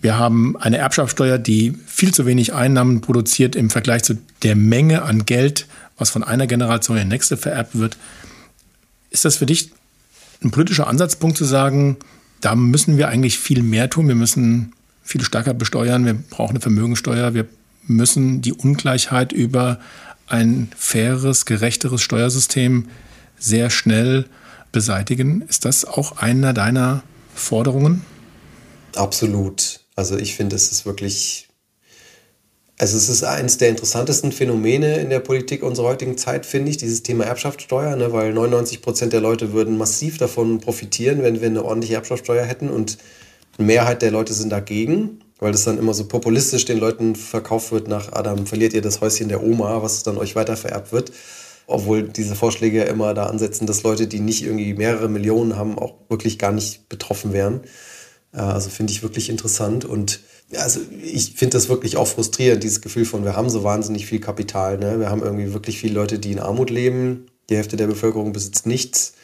Wir haben eine Erbschaftssteuer, die viel zu wenig Einnahmen produziert im Vergleich zu der Menge an Geld, was von einer Generation in die nächste vererbt wird. Ist das für dich ein politischer Ansatzpunkt zu sagen, da müssen wir eigentlich viel mehr tun, wir müssen viel stärker besteuern, wir brauchen eine Vermögensteuer, wir müssen die Ungleichheit über ein faires, gerechteres Steuersystem sehr schnell beseitigen. Ist das auch einer deiner Forderungen? Absolut. Also ich finde, es ist wirklich, also es ist eines der interessantesten Phänomene in der Politik unserer heutigen Zeit, finde ich, dieses Thema Erbschaftssteuer, ne, weil 99 Prozent der Leute würden massiv davon profitieren, wenn wir eine ordentliche Erbschaftssteuer hätten und eine Mehrheit der Leute sind dagegen weil das dann immer so populistisch den Leuten verkauft wird nach Adam, verliert ihr das Häuschen der Oma, was dann euch weiter vererbt wird. Obwohl diese Vorschläge immer da ansetzen, dass Leute, die nicht irgendwie mehrere Millionen haben, auch wirklich gar nicht betroffen wären. Äh, also finde ich wirklich interessant und also ich finde das wirklich auch frustrierend, dieses Gefühl von, wir haben so wahnsinnig viel Kapital. Ne? Wir haben irgendwie wirklich viele Leute, die in Armut leben. Die Hälfte der Bevölkerung besitzt nichts.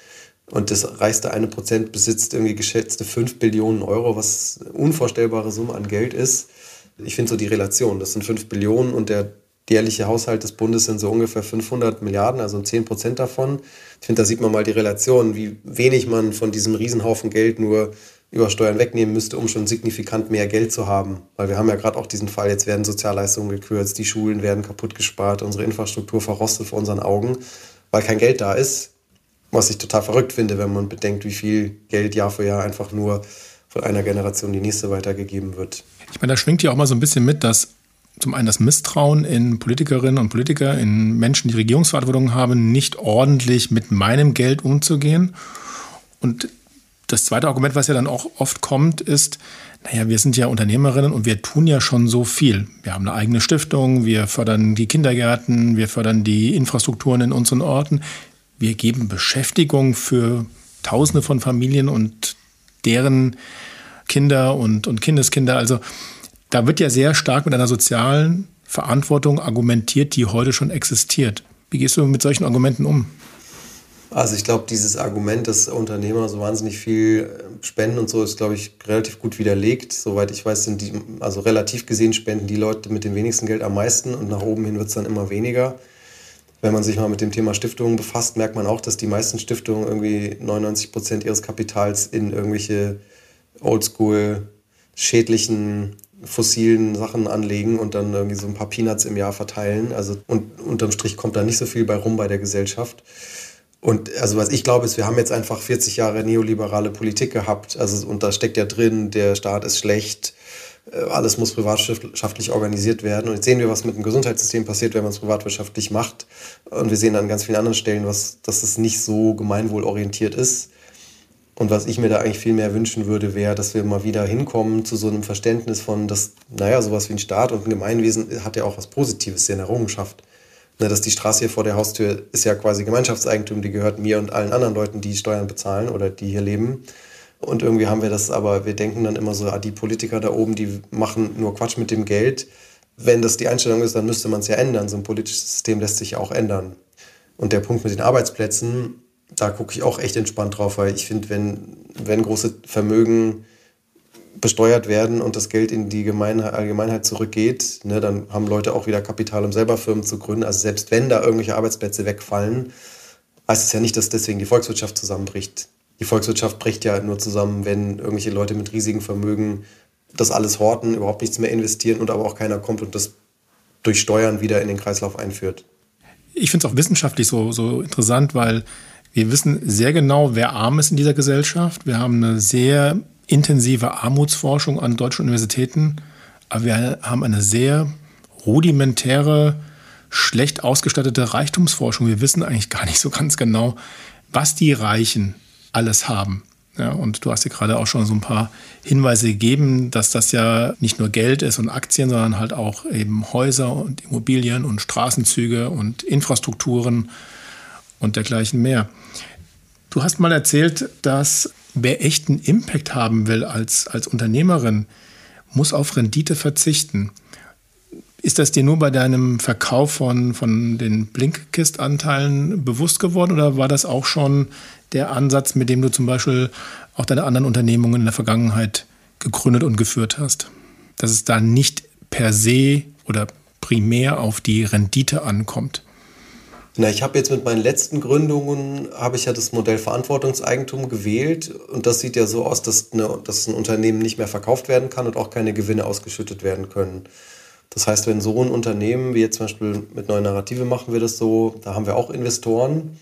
Und das reichste eine Prozent besitzt irgendwie geschätzte 5 Billionen Euro, was eine unvorstellbare Summe an Geld ist. Ich finde so die Relation, das sind 5 Billionen und der jährliche Haushalt des Bundes sind so ungefähr 500 Milliarden, also 10 Prozent davon. Ich finde, da sieht man mal die Relation, wie wenig man von diesem Riesenhaufen Geld nur über Steuern wegnehmen müsste, um schon signifikant mehr Geld zu haben. Weil wir haben ja gerade auch diesen Fall, jetzt werden Sozialleistungen gekürzt, die Schulen werden kaputt gespart, unsere Infrastruktur verrostet vor unseren Augen, weil kein Geld da ist. Was ich total verrückt finde, wenn man bedenkt, wie viel Geld Jahr für Jahr einfach nur von einer Generation die nächste weitergegeben wird. Ich meine, da schwingt ja auch mal so ein bisschen mit, dass zum einen das Misstrauen in Politikerinnen und Politiker, in Menschen, die Regierungsverantwortung haben, nicht ordentlich mit meinem Geld umzugehen. Und das zweite Argument, was ja dann auch oft kommt, ist, naja, wir sind ja Unternehmerinnen und wir tun ja schon so viel. Wir haben eine eigene Stiftung, wir fördern die Kindergärten, wir fördern die Infrastrukturen in unseren Orten. Wir geben Beschäftigung für Tausende von Familien und deren Kinder und, und Kindeskinder. Also da wird ja sehr stark mit einer sozialen Verantwortung argumentiert, die heute schon existiert. Wie gehst du mit solchen Argumenten um? Also ich glaube, dieses Argument, dass Unternehmer so wahnsinnig viel äh, spenden und so, ist, glaube ich, relativ gut widerlegt. Soweit ich weiß, sind die, also relativ gesehen spenden die Leute mit dem wenigsten Geld am meisten und nach oben hin wird es dann immer weniger. Wenn man sich mal mit dem Thema Stiftungen befasst, merkt man auch, dass die meisten Stiftungen irgendwie 99 Prozent ihres Kapitals in irgendwelche oldschool schädlichen fossilen Sachen anlegen und dann irgendwie so ein paar Peanuts im Jahr verteilen. Also und unterm Strich kommt da nicht so viel bei rum bei der Gesellschaft. Und also was ich glaube, ist, wir haben jetzt einfach 40 Jahre neoliberale Politik gehabt. Also und da steckt ja drin, der Staat ist schlecht, alles muss privatwirtschaftlich organisiert werden. Und jetzt sehen wir, was mit dem Gesundheitssystem passiert, wenn man es privatwirtschaftlich macht. Und wir sehen an ganz vielen anderen Stellen, was, dass es nicht so gemeinwohlorientiert ist. Und was ich mir da eigentlich viel mehr wünschen würde, wäre, dass wir mal wieder hinkommen zu so einem Verständnis von, dass, naja, sowas wie ein Staat und ein Gemeinwesen hat ja auch was Positives, eine Errungenschaft. Ne, dass die Straße hier vor der Haustür ist ja quasi Gemeinschaftseigentum, die gehört mir und allen anderen Leuten, die Steuern bezahlen oder die hier leben. Und irgendwie haben wir das, aber wir denken dann immer so, ah, die Politiker da oben, die machen nur Quatsch mit dem Geld. Wenn das die Einstellung ist, dann müsste man es ja ändern. So ein politisches System lässt sich ja auch ändern. Und der Punkt mit den Arbeitsplätzen, da gucke ich auch echt entspannt drauf, weil ich finde, wenn, wenn große Vermögen besteuert werden und das Geld in die Gemeinheit, Allgemeinheit zurückgeht, ne, dann haben Leute auch wieder Kapital, um selber Firmen zu gründen. Also selbst wenn da irgendwelche Arbeitsplätze wegfallen, heißt es ja nicht, dass deswegen die Volkswirtschaft zusammenbricht. Die Volkswirtschaft bricht ja nur zusammen, wenn irgendwelche Leute mit riesigen Vermögen das alles horten, überhaupt nichts mehr investieren und aber auch keiner kommt und das durch Steuern wieder in den Kreislauf einführt. Ich finde es auch wissenschaftlich so, so interessant, weil wir wissen sehr genau, wer arm ist in dieser Gesellschaft. Wir haben eine sehr intensive Armutsforschung an deutschen Universitäten, aber wir haben eine sehr rudimentäre, schlecht ausgestattete Reichtumsforschung. Wir wissen eigentlich gar nicht so ganz genau, was die Reichen alles haben. Ja, und du hast ja gerade auch schon so ein paar Hinweise gegeben, dass das ja nicht nur Geld ist und Aktien, sondern halt auch eben Häuser und Immobilien und Straßenzüge und Infrastrukturen und dergleichen mehr. Du hast mal erzählt, dass wer echten Impact haben will als, als Unternehmerin, muss auf Rendite verzichten. Ist das dir nur bei deinem Verkauf von, von den Blinkist-Anteilen bewusst geworden oder war das auch schon der Ansatz, mit dem du zum Beispiel auch deine anderen Unternehmungen in der Vergangenheit gegründet und geführt hast? Dass es da nicht per se oder primär auf die Rendite ankommt? Na, ich habe jetzt mit meinen letzten Gründungen, habe ich ja das Modell Verantwortungseigentum gewählt. Und das sieht ja so aus, dass, eine, dass ein Unternehmen nicht mehr verkauft werden kann und auch keine Gewinne ausgeschüttet werden können. Das heißt, wenn so ein Unternehmen, wie jetzt zum Beispiel mit Neue Narrative machen wir das so, da haben wir auch Investoren,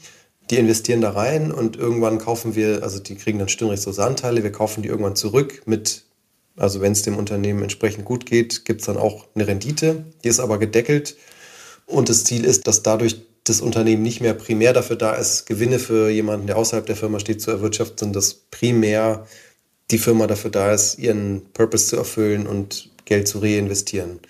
die investieren da rein und irgendwann kaufen wir, also die kriegen dann stimmrechtslose Anteile, wir kaufen die irgendwann zurück mit, also wenn es dem Unternehmen entsprechend gut geht, gibt es dann auch eine Rendite, die ist aber gedeckelt. Und das Ziel ist, dass dadurch das Unternehmen nicht mehr primär dafür da ist, Gewinne für jemanden, der außerhalb der Firma steht, zu erwirtschaften, sondern dass primär die Firma dafür da ist, ihren Purpose zu erfüllen und Geld zu reinvestieren.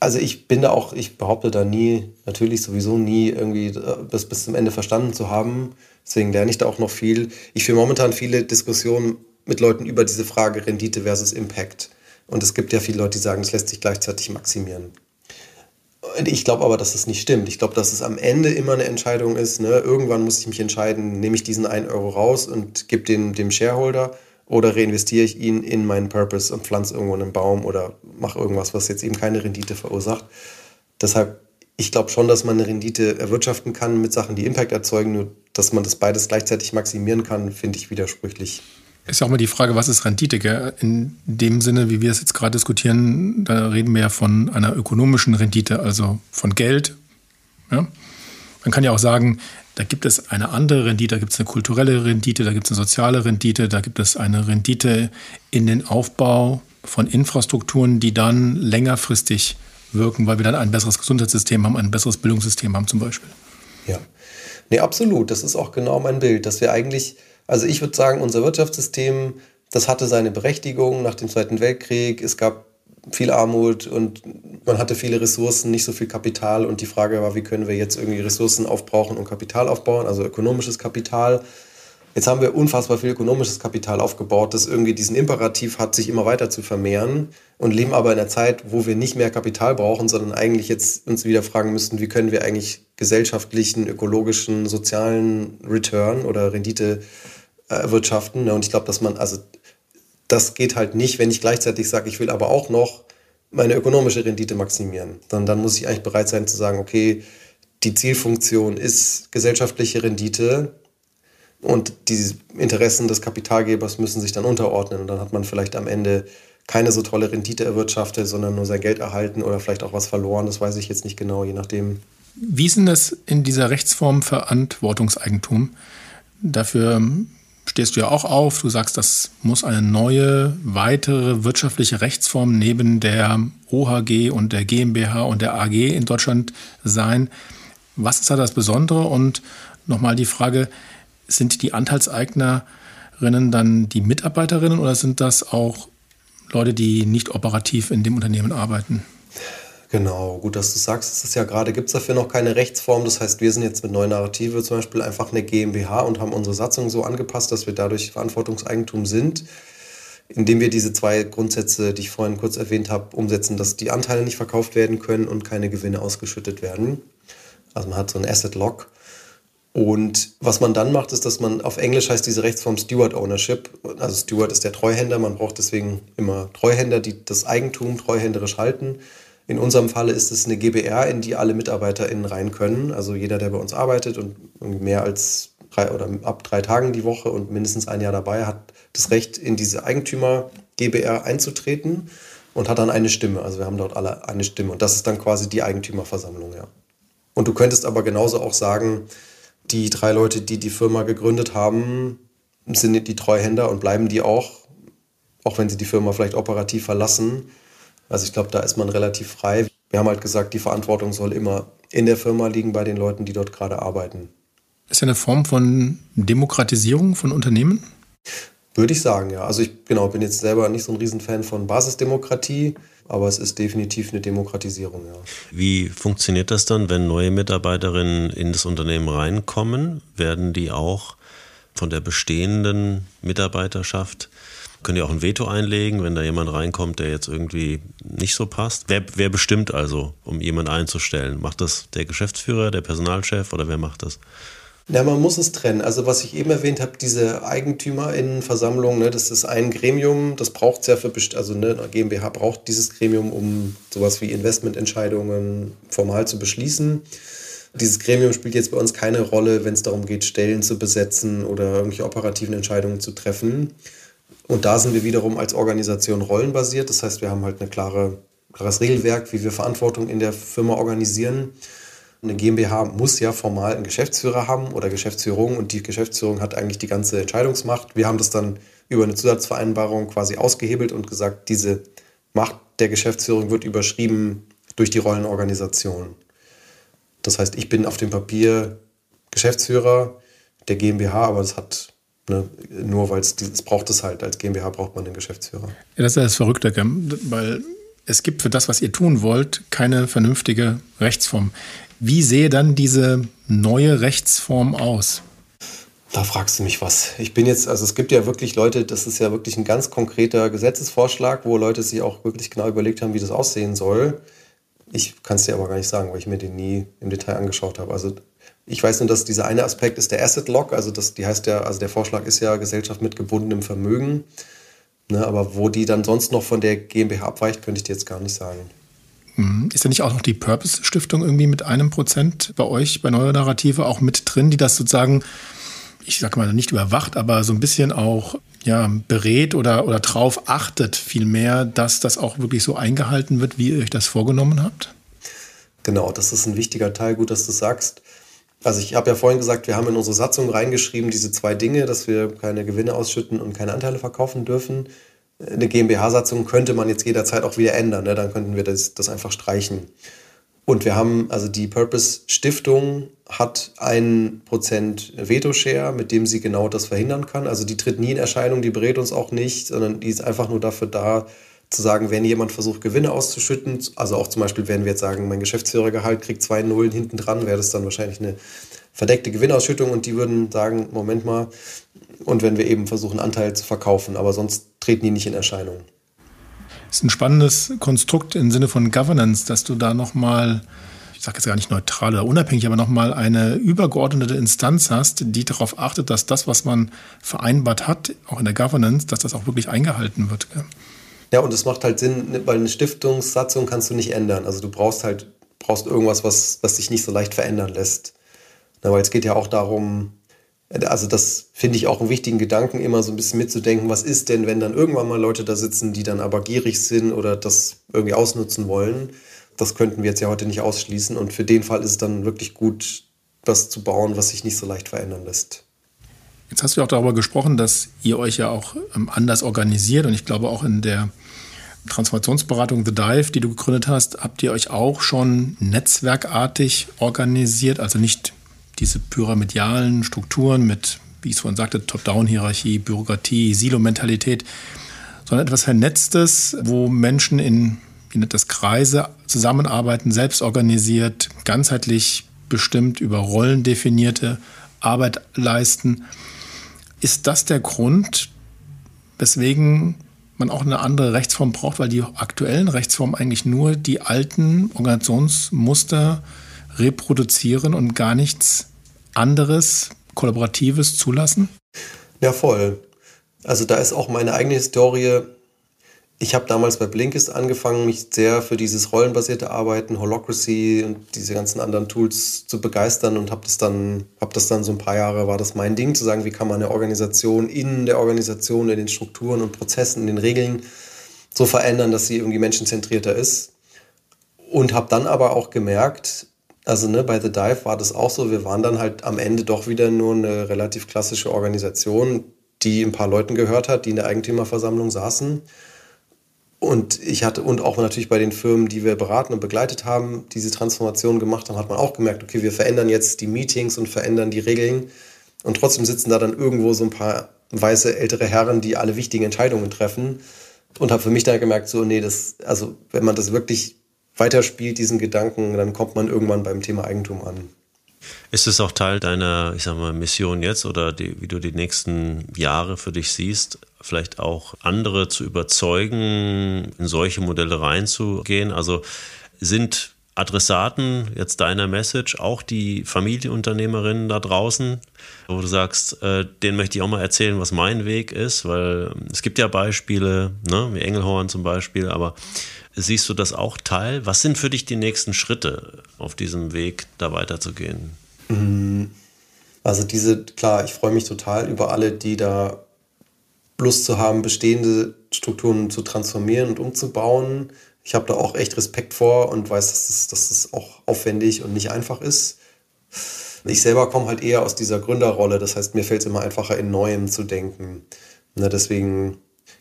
Also ich bin da auch, ich behaupte da nie, natürlich sowieso nie irgendwie das bis zum Ende verstanden zu haben. Deswegen lerne ich da auch noch viel. Ich führe momentan viele Diskussionen mit Leuten über diese Frage Rendite versus Impact. Und es gibt ja viele Leute, die sagen, es lässt sich gleichzeitig maximieren. Ich glaube aber, dass das nicht stimmt. Ich glaube, dass es am Ende immer eine Entscheidung ist. Ne? Irgendwann muss ich mich entscheiden, nehme ich diesen 1 Euro raus und gebe den dem Shareholder oder reinvestiere ich ihn in meinen Purpose und pflanze irgendwo einen Baum oder mache irgendwas, was jetzt eben keine Rendite verursacht. Deshalb, ich glaube schon, dass man eine Rendite erwirtschaften kann mit Sachen, die Impact erzeugen, nur dass man das beides gleichzeitig maximieren kann, finde ich widersprüchlich. Ist ja auch mal die Frage, was ist Rendite? Gell? In dem Sinne, wie wir es jetzt gerade diskutieren, da reden wir ja von einer ökonomischen Rendite, also von Geld. Ja? Man kann ja auch sagen, da gibt es eine andere Rendite, da gibt es eine kulturelle Rendite, da gibt es eine soziale Rendite, da gibt es eine Rendite in den Aufbau von Infrastrukturen, die dann längerfristig wirken, weil wir dann ein besseres Gesundheitssystem haben, ein besseres Bildungssystem haben zum Beispiel. Ja, nee, absolut. Das ist auch genau mein Bild, dass wir eigentlich Also ich würde sagen, unser Wirtschaftssystem, das hatte seine Berechtigung nach dem Zweiten Weltkrieg. Es gab viel Armut und man hatte viele Ressourcen, nicht so viel Kapital. Und die Frage war, wie können wir jetzt irgendwie Ressourcen aufbrauchen und Kapital aufbauen, also ökonomisches Kapital. Jetzt haben wir unfassbar viel ökonomisches Kapital aufgebaut, das irgendwie diesen Imperativ hat, sich immer weiter zu vermehren und leben aber in einer Zeit, wo wir nicht mehr Kapital brauchen, sondern eigentlich jetzt uns wieder fragen müssten, wie können wir eigentlich gesellschaftlichen, ökologischen, sozialen Return oder Rendite erwirtschaften. Und ich glaube, dass man, also das geht halt nicht, wenn ich gleichzeitig sage, ich will aber auch noch meine ökonomische Rendite maximieren. Dann, dann muss ich eigentlich bereit sein zu sagen, okay, die Zielfunktion ist gesellschaftliche Rendite und die Interessen des Kapitalgebers müssen sich dann unterordnen. Und dann hat man vielleicht am Ende keine so tolle Rendite erwirtschaftet, sondern nur sein Geld erhalten oder vielleicht auch was verloren. Das weiß ich jetzt nicht genau, je nachdem. Wie ist denn das in dieser Rechtsform Verantwortungseigentum? Dafür stehst du ja auch auf. Du sagst, das muss eine neue, weitere wirtschaftliche Rechtsform neben der OHG und der GmbH und der AG in Deutschland sein. Was ist da das Besondere? Und nochmal die Frage, sind die Anteilseignerinnen dann die Mitarbeiterinnen oder sind das auch Leute, die nicht operativ in dem Unternehmen arbeiten? Genau, gut, dass du sagst, es ist ja gerade, gibt es dafür noch keine Rechtsform. Das heißt, wir sind jetzt mit Neue Narrative zum Beispiel einfach eine GmbH und haben unsere Satzung so angepasst, dass wir dadurch Verantwortungseigentum sind, indem wir diese zwei Grundsätze, die ich vorhin kurz erwähnt habe, umsetzen, dass die Anteile nicht verkauft werden können und keine Gewinne ausgeschüttet werden. Also man hat so ein Asset Lock. Und was man dann macht, ist, dass man auf Englisch heißt diese Rechtsform Steward Ownership. Also Steward ist der Treuhänder. Man braucht deswegen immer Treuhänder, die das Eigentum treuhänderisch halten. In unserem Falle ist es eine GBR, in die alle MitarbeiterInnen rein können. Also jeder, der bei uns arbeitet und mehr als drei oder ab drei Tagen die Woche und mindestens ein Jahr dabei, hat das Recht, in diese Eigentümer GBR einzutreten und hat dann eine Stimme. Also wir haben dort alle eine Stimme. Und das ist dann quasi die Eigentümerversammlung, ja. Und du könntest aber genauso auch sagen, die drei Leute, die die Firma gegründet haben, sind die Treuhänder und bleiben die auch, auch wenn sie die Firma vielleicht operativ verlassen also ich glaube, da ist man relativ frei. Wir haben halt gesagt, die Verantwortung soll immer in der Firma liegen bei den Leuten, die dort gerade arbeiten. Ist ja eine Form von Demokratisierung von Unternehmen? Würde ich sagen, ja. Also ich genau, bin jetzt selber nicht so ein Riesenfan von Basisdemokratie, aber es ist definitiv eine Demokratisierung, ja. Wie funktioniert das dann, wenn neue Mitarbeiterinnen in das Unternehmen reinkommen? Werden die auch von der bestehenden Mitarbeiterschaft Könnt ihr auch ein Veto einlegen, wenn da jemand reinkommt, der jetzt irgendwie nicht so passt? Wer, wer bestimmt also, um jemanden einzustellen? Macht das der Geschäftsführer, der Personalchef oder wer macht das? Ja, man muss es trennen. Also was ich eben erwähnt habe, diese Eigentümerinnenversammlung, ne, das ist ein Gremium, das braucht es ja für, also ne, GmbH braucht dieses Gremium, um sowas wie Investmententscheidungen formal zu beschließen. Dieses Gremium spielt jetzt bei uns keine Rolle, wenn es darum geht, Stellen zu besetzen oder irgendwelche operativen Entscheidungen zu treffen. Und da sind wir wiederum als Organisation rollenbasiert. Das heißt, wir haben halt ein klare, klares Regelwerk, wie wir Verantwortung in der Firma organisieren. Eine GmbH muss ja formal einen Geschäftsführer haben oder Geschäftsführung und die Geschäftsführung hat eigentlich die ganze Entscheidungsmacht. Wir haben das dann über eine Zusatzvereinbarung quasi ausgehebelt und gesagt, diese Macht der Geschäftsführung wird überschrieben durch die Rollenorganisation. Das heißt, ich bin auf dem Papier Geschäftsführer der GmbH, aber das hat Ne? Nur weil es braucht es halt, als GmbH braucht man den Geschäftsführer. Ja, das ist ja das Verrückte, weil es gibt für das, was ihr tun wollt, keine vernünftige Rechtsform. Wie sehe dann diese neue Rechtsform aus? Da fragst du mich was. Ich bin jetzt, also es gibt ja wirklich Leute, das ist ja wirklich ein ganz konkreter Gesetzesvorschlag, wo Leute sich auch wirklich genau überlegt haben, wie das aussehen soll. Ich kann es dir aber gar nicht sagen, weil ich mir den nie im Detail angeschaut habe. Also ich weiß nur, dass dieser eine Aspekt ist der Asset Lock, also das, die heißt ja, also der Vorschlag ist ja Gesellschaft mit gebundenem Vermögen. Ne, aber wo die dann sonst noch von der GmbH abweicht, könnte ich dir jetzt gar nicht sagen. Mhm. Ist da nicht auch noch die Purpose-Stiftung irgendwie mit einem Prozent bei euch, bei Neue Narrative, auch mit drin, die das sozusagen, ich sag mal, nicht überwacht, aber so ein bisschen auch ja, berät oder, oder drauf achtet, vielmehr, dass das auch wirklich so eingehalten wird, wie ihr euch das vorgenommen habt? Genau, das ist ein wichtiger Teil, gut, dass du sagst. Also ich habe ja vorhin gesagt, wir haben in unsere Satzung reingeschrieben, diese zwei Dinge, dass wir keine Gewinne ausschütten und keine Anteile verkaufen dürfen. Eine GmbH-Satzung könnte man jetzt jederzeit auch wieder ändern, ne? dann könnten wir das, das einfach streichen. Und wir haben, also die Purpose Stiftung hat ein Prozent Veto-Share, mit dem sie genau das verhindern kann. Also die tritt nie in Erscheinung, die berät uns auch nicht, sondern die ist einfach nur dafür da, zu sagen, wenn jemand versucht, Gewinne auszuschütten, also auch zum Beispiel, wenn wir jetzt sagen, mein Geschäftsführergehalt kriegt zwei Nullen hinten dran, wäre das dann wahrscheinlich eine verdeckte Gewinnausschüttung und die würden sagen, Moment mal, und wenn wir eben versuchen, Anteil zu verkaufen, aber sonst treten die nicht in Erscheinung. Das ist ein spannendes Konstrukt im Sinne von Governance, dass du da nochmal, ich sage jetzt gar nicht neutral oder unabhängig, aber nochmal eine übergeordnete Instanz hast, die darauf achtet, dass das, was man vereinbart hat, auch in der Governance, dass das auch wirklich eingehalten wird. Ja, und es macht halt Sinn, weil eine Stiftungssatzung kannst du nicht ändern. Also du brauchst halt, brauchst irgendwas, was, was sich nicht so leicht verändern lässt. Na, weil es geht ja auch darum, also das finde ich auch einen wichtigen Gedanken, immer so ein bisschen mitzudenken, was ist denn, wenn dann irgendwann mal Leute da sitzen, die dann aber gierig sind oder das irgendwie ausnutzen wollen. Das könnten wir jetzt ja heute nicht ausschließen. Und für den Fall ist es dann wirklich gut, was zu bauen, was sich nicht so leicht verändern lässt. Jetzt hast du auch darüber gesprochen, dass ihr euch ja auch ähm, anders organisiert und ich glaube auch in der Transformationsberatung The Dive, die du gegründet hast, habt ihr euch auch schon netzwerkartig organisiert, also nicht diese pyramidalen Strukturen mit, wie ich es vorhin sagte, Top-Down-Hierarchie, Bürokratie, Silo-Mentalität, sondern etwas Vernetztes, wo Menschen in, wie nennt das, Kreise zusammenarbeiten, selbst organisiert, ganzheitlich bestimmt über Rollen definierte Arbeit leisten. Ist das der Grund, weswegen man auch eine andere Rechtsform braucht, weil die aktuellen Rechtsformen eigentlich nur die alten Organisationsmuster reproduzieren und gar nichts anderes, Kollaboratives zulassen? Ja, voll. Also da ist auch meine eigene Historie ich habe damals bei Blinkist angefangen, mich sehr für dieses rollenbasierte Arbeiten, Holocracy und diese ganzen anderen Tools zu begeistern und habe das dann, habe das dann so ein paar Jahre war das mein Ding, zu sagen, wie kann man eine Organisation in der Organisation, in den Strukturen und Prozessen, in den Regeln so verändern, dass sie irgendwie menschenzentrierter ist. Und habe dann aber auch gemerkt, also ne, bei The Dive war das auch so, wir waren dann halt am Ende doch wieder nur eine relativ klassische Organisation, die ein paar Leuten gehört hat, die in der Eigentümerversammlung saßen und ich hatte, und auch natürlich bei den Firmen, die wir beraten und begleitet haben, diese Transformation gemacht haben, hat man auch gemerkt, okay, wir verändern jetzt die Meetings und verändern die Regeln. Und trotzdem sitzen da dann irgendwo so ein paar weiße ältere Herren, die alle wichtigen Entscheidungen treffen. Und habe für mich dann gemerkt, so, nee, das, also wenn man das wirklich weiterspielt, diesen Gedanken, dann kommt man irgendwann beim Thema Eigentum an. Ist es auch Teil deiner, ich sag mal, Mission jetzt oder die, wie du die nächsten Jahre für dich siehst, vielleicht auch andere zu überzeugen, in solche Modelle reinzugehen? Also sind Adressaten jetzt deiner Message auch die Familienunternehmerinnen da draußen, wo du sagst, äh, denen möchte ich auch mal erzählen, was mein Weg ist, weil es gibt ja Beispiele, ne, wie Engelhorn zum Beispiel, aber siehst du das auch Teil? Was sind für dich die nächsten Schritte auf diesem Weg, da weiterzugehen? Mhm. Also diese, klar, ich freue mich total über alle, die da Lust zu haben, bestehende Strukturen zu transformieren und umzubauen. Ich habe da auch echt Respekt vor und weiß, dass es, dass es auch aufwendig und nicht einfach ist. Ich selber komme halt eher aus dieser Gründerrolle, das heißt, mir fällt es immer einfacher, in Neuem zu denken. Na, deswegen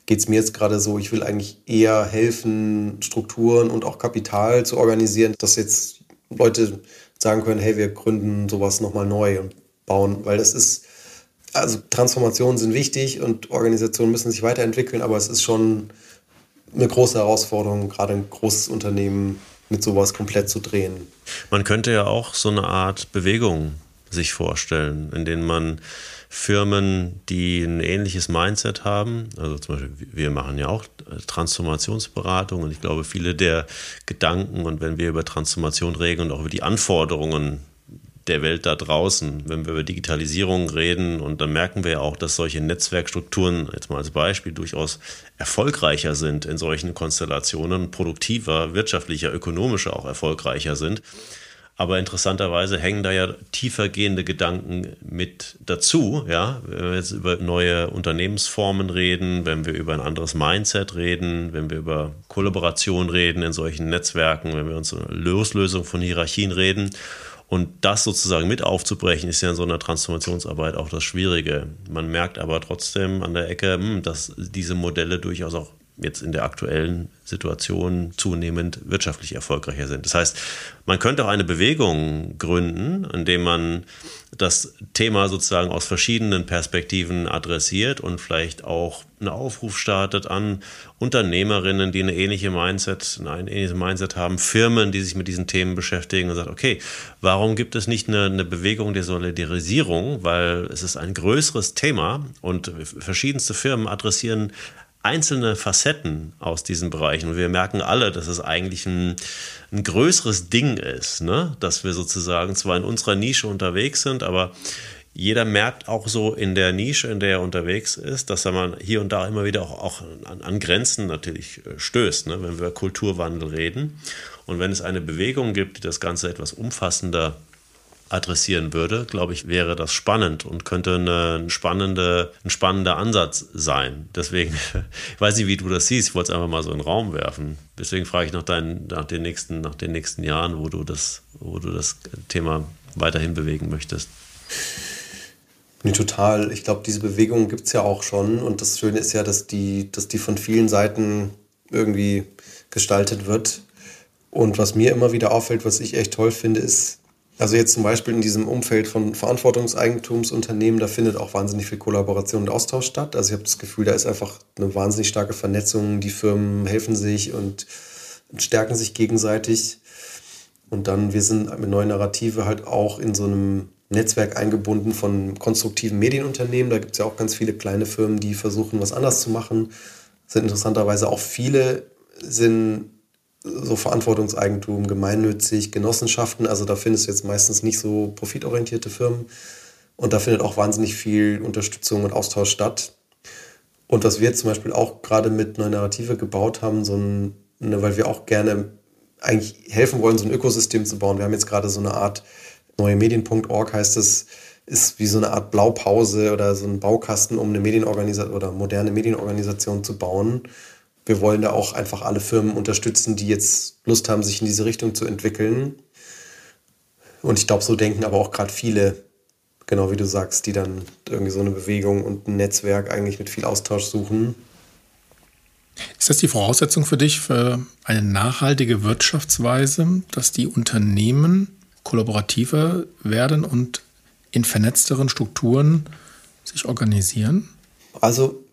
geht es mir jetzt gerade so, ich will eigentlich eher helfen, Strukturen und auch Kapital zu organisieren, dass jetzt Leute sagen können, hey, wir gründen sowas nochmal neu und bauen, weil das ist, also Transformationen sind wichtig und Organisationen müssen sich weiterentwickeln, aber es ist schon eine große Herausforderung, gerade ein großes Unternehmen mit sowas komplett zu drehen. Man könnte ja auch so eine Art Bewegung sich vorstellen, in denen man Firmen, die ein ähnliches Mindset haben. Also zum Beispiel, wir machen ja auch Transformationsberatung und ich glaube, viele der Gedanken und wenn wir über Transformation reden und auch über die Anforderungen der Welt da draußen, wenn wir über Digitalisierung reden und dann merken wir ja auch, dass solche Netzwerkstrukturen, jetzt mal als Beispiel, durchaus erfolgreicher sind in solchen Konstellationen, produktiver, wirtschaftlicher, ökonomischer auch erfolgreicher sind. Aber interessanterweise hängen da ja tiefergehende Gedanken mit dazu, ja. Wenn wir jetzt über neue Unternehmensformen reden, wenn wir über ein anderes Mindset reden, wenn wir über Kollaboration reden in solchen Netzwerken, wenn wir uns über Loslösung von Hierarchien reden. Und das sozusagen mit aufzubrechen, ist ja in so einer Transformationsarbeit auch das Schwierige. Man merkt aber trotzdem an der Ecke, hm, dass diese Modelle durchaus auch jetzt in der aktuellen Situation zunehmend wirtschaftlich erfolgreicher sind. Das heißt, man könnte auch eine Bewegung gründen, indem man das Thema sozusagen aus verschiedenen Perspektiven adressiert und vielleicht auch einen Aufruf startet an Unternehmerinnen, die eine ähnliche Mindset, ein ähnliches Mindset haben, Firmen, die sich mit diesen Themen beschäftigen und sagt, okay, warum gibt es nicht eine, eine Bewegung der Solidarisierung, weil es ist ein größeres Thema und verschiedenste Firmen adressieren einzelne Facetten aus diesen Bereichen. Und wir merken alle, dass es eigentlich ein, ein größeres Ding ist, ne? dass wir sozusagen zwar in unserer Nische unterwegs sind, aber jeder merkt auch so in der Nische, in der er unterwegs ist, dass man hier und da immer wieder auch, auch an, an, Grenzen natürlich äh, stößt, ne? wenn wir über Kulturwandel reden. Und wenn es eine Bewegung gibt, die das Ganze etwas umfassender adressieren würde, glaube ich, wäre das spannend und könnte eine spannende, ein spannender Ansatz sein. Deswegen, ich weiß nicht, wie du das siehst, ich wollte es einfach mal so in den Raum werfen. Deswegen frage ich nach, deinen, nach, den nächsten, nach den nächsten Jahren, wo du das, wo du das Thema weiterhin bewegen möchtest. Nee, total. Ich glaube, diese Bewegung gibt es ja auch schon. Und das Schöne ist ja, dass die, dass die von vielen Seiten irgendwie gestaltet wird. Und was mir immer wieder auffällt, was ich echt toll finde, ist, also jetzt zum Beispiel in diesem Umfeld von Verantwortungseigentumsunternehmen, da findet auch wahnsinnig viel Kollaboration und Austausch statt. Also ich habe das Gefühl, da ist einfach eine wahnsinnig starke Vernetzung. Die Firmen helfen sich und stärken sich gegenseitig. Und dann, wir sind mit neuen Narrative halt auch in so einem Netzwerk eingebunden von konstruktiven Medienunternehmen. Da gibt es ja auch ganz viele kleine Firmen, die versuchen, was anders zu machen. Sind interessanterweise auch viele sind so Verantwortungseigentum, gemeinnützig, Genossenschaften. Also da findest du jetzt meistens nicht so profitorientierte Firmen. Und da findet auch wahnsinnig viel Unterstützung und Austausch statt. Und was wir zum Beispiel auch gerade mit Neue Narrative gebaut haben, so ein, ne, weil wir auch gerne eigentlich helfen wollen, so ein Ökosystem zu bauen. Wir haben jetzt gerade so eine Art neuemedien.org heißt es, ist wie so eine Art Blaupause oder so ein Baukasten, um eine Medienorganisation oder moderne Medienorganisation zu bauen wir wollen da auch einfach alle Firmen unterstützen, die jetzt Lust haben, sich in diese Richtung zu entwickeln. Und ich glaube, so denken aber auch gerade viele, genau wie du sagst, die dann irgendwie so eine Bewegung und ein Netzwerk eigentlich mit viel Austausch suchen. Ist das die Voraussetzung für dich für eine nachhaltige Wirtschaftsweise, dass die Unternehmen kollaborativer werden und in vernetzteren Strukturen sich organisieren? Also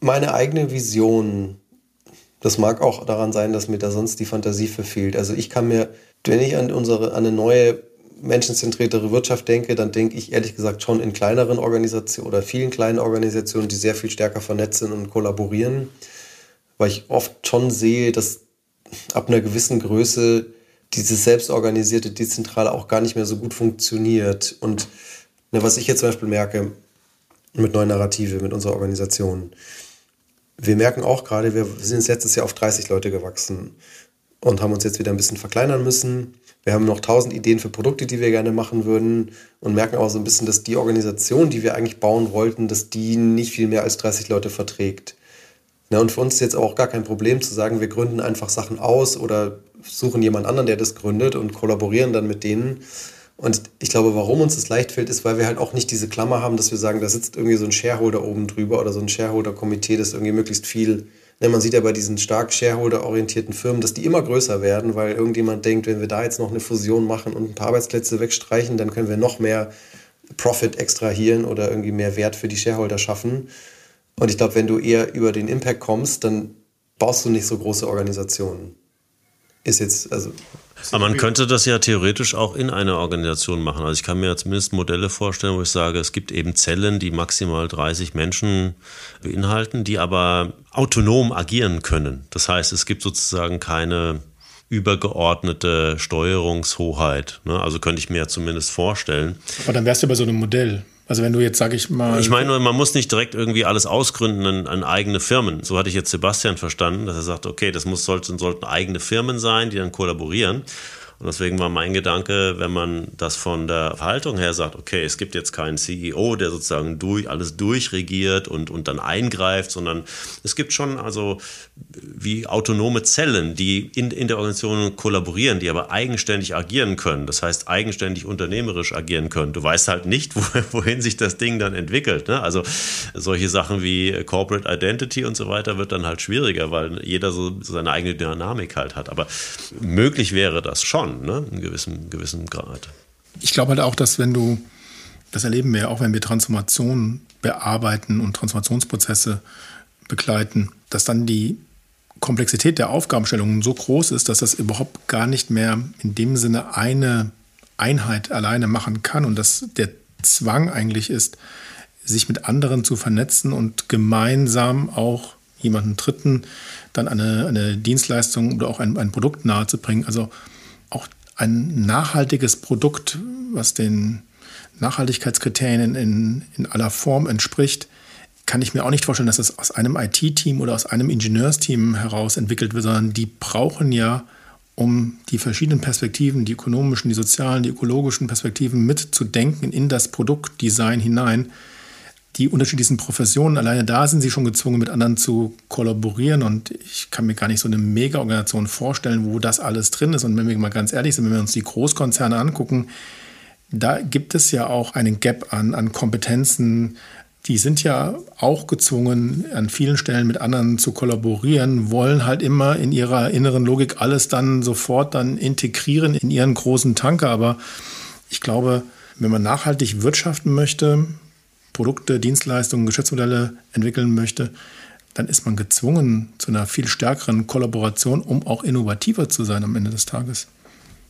meine eigene Vision das mag auch daran sein, dass mir da sonst die Fantasie verfehlt. Also ich kann mir, wenn ich an unsere, an eine neue menschenzentriertere Wirtschaft denke, dann denke ich ehrlich gesagt schon in kleineren Organisationen oder vielen kleinen Organisationen, die sehr viel stärker vernetzt sind und kollaborieren, weil ich oft schon sehe, dass ab einer gewissen Größe dieses selbstorganisierte Dezentrale auch gar nicht mehr so gut funktioniert. Und ne, was ich jetzt zum Beispiel merke mit neuen Narrative, mit unserer Organisation, wir merken auch gerade, wir sind jetzt letztes Jahr auf 30 Leute gewachsen und haben uns jetzt wieder ein bisschen verkleinern müssen. Wir haben noch tausend Ideen für Produkte, die wir gerne machen würden und merken auch so ein bisschen, dass die Organisation, die wir eigentlich bauen wollten, dass die nicht viel mehr als 30 Leute verträgt. Ja, und für uns ist jetzt auch gar kein Problem zu sagen, wir gründen einfach Sachen aus oder suchen jemand anderen, der das gründet und kollaborieren dann mit denen. Und ich glaube, warum uns das leicht fällt, ist, weil wir halt auch nicht diese Klammer haben, dass wir sagen, da sitzt irgendwie so ein Shareholder oben drüber oder so ein Shareholder-Komitee, das irgendwie möglichst viel. Ne, man sieht ja bei diesen stark Shareholder-orientierten Firmen, dass die immer größer werden, weil irgendjemand denkt, wenn wir da jetzt noch eine Fusion machen und ein paar Arbeitsplätze wegstreichen, dann können wir noch mehr Profit extrahieren oder irgendwie mehr Wert für die Shareholder schaffen. Und ich glaube, wenn du eher über den Impact kommst, dann baust du nicht so große Organisationen. Ist jetzt, also aber man könnte das ja theoretisch auch in einer Organisation machen. Also ich kann mir zumindest Modelle vorstellen, wo ich sage, es gibt eben Zellen, die maximal 30 Menschen beinhalten, die aber autonom agieren können. Das heißt, es gibt sozusagen keine übergeordnete Steuerungshoheit. Ne? Also könnte ich mir zumindest vorstellen. Aber dann wärst du bei so einem Modell. Also wenn du jetzt, sag ich mal. Ich meine man muss nicht direkt irgendwie alles ausgründen an, an, eigene Firmen. So hatte ich jetzt Sebastian verstanden, dass er sagt, okay, das muss, sollten, sollten eigene Firmen sein, die dann kollaborieren. Und deswegen war mein Gedanke, wenn man das von der Verhaltung her sagt, okay, es gibt jetzt keinen CEO, der sozusagen durch, alles durchregiert und, und dann eingreift, sondern es gibt schon also wie autonome Zellen, die in, in der Organisation kollaborieren, die aber eigenständig agieren können. Das heißt, eigenständig unternehmerisch agieren können. Du weißt halt nicht, wohin sich das Ding dann entwickelt. Ne? Also solche Sachen wie Corporate Identity und so weiter wird dann halt schwieriger, weil jeder so seine eigene Dynamik halt hat. Aber möglich wäre das schon, ne? in gewissem, gewissem Grad. Ich glaube halt auch, dass wenn du, das erleben wir ja auch, wenn wir Transformationen bearbeiten und Transformationsprozesse begleiten, dass dann die Komplexität der Aufgabenstellungen so groß ist, dass das überhaupt gar nicht mehr in dem Sinne eine Einheit alleine machen kann und dass der Zwang eigentlich ist, sich mit anderen zu vernetzen und gemeinsam auch jemanden Dritten dann eine, eine Dienstleistung oder auch ein, ein Produkt nahezubringen. Also ein nachhaltiges Produkt, was den Nachhaltigkeitskriterien in, in aller Form entspricht, kann ich mir auch nicht vorstellen, dass das aus einem IT-Team oder aus einem Ingenieursteam heraus entwickelt wird, sondern die brauchen ja, um die verschiedenen Perspektiven, die ökonomischen, die sozialen, die ökologischen Perspektiven mitzudenken in das Produktdesign hinein, die unterschiedlichsten Professionen, alleine da sind sie schon gezwungen, mit anderen zu kollaborieren. Und ich kann mir gar nicht so eine Mega-Organisation vorstellen, wo das alles drin ist. Und wenn wir mal ganz ehrlich sind, wenn wir uns die Großkonzerne angucken, da gibt es ja auch einen Gap an, an Kompetenzen. Die sind ja auch gezwungen, an vielen Stellen mit anderen zu kollaborieren, wollen halt immer in ihrer inneren Logik alles dann sofort dann integrieren in ihren großen Tanker. Aber ich glaube, wenn man nachhaltig wirtschaften möchte, Produkte, Dienstleistungen, Geschäftsmodelle entwickeln möchte, dann ist man gezwungen zu einer viel stärkeren Kollaboration, um auch innovativer zu sein am Ende des Tages.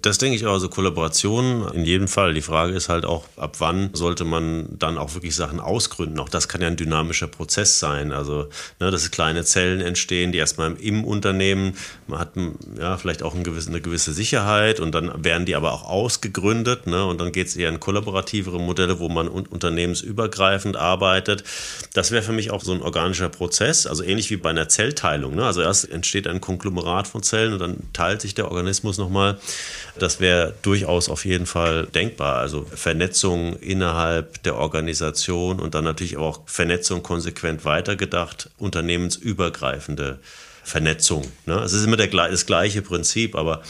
Das denke ich auch, also Kollaboration in jedem Fall. Die Frage ist halt auch, ab wann sollte man dann auch wirklich Sachen ausgründen. Auch das kann ja ein dynamischer Prozess sein. Also, ne, dass kleine Zellen entstehen, die erstmal im Unternehmen, man hat ja vielleicht auch eine gewisse, eine gewisse Sicherheit und dann werden die aber auch ausgegründet. Ne, und dann geht es eher in kollaborativere Modelle, wo man unternehmensübergreifend arbeitet. Das wäre für mich auch so ein organischer Prozess, also ähnlich wie bei einer Zellteilung. Ne? Also erst entsteht ein Konglomerat von Zellen und dann teilt sich der Organismus nochmal. Das wäre durchaus auf jeden Fall denkbar. Also Vernetzung innerhalb der Organisation und dann natürlich auch Vernetzung konsequent weitergedacht, unternehmensübergreifende Vernetzung. Ne? Es ist immer der, das gleiche Prinzip, aber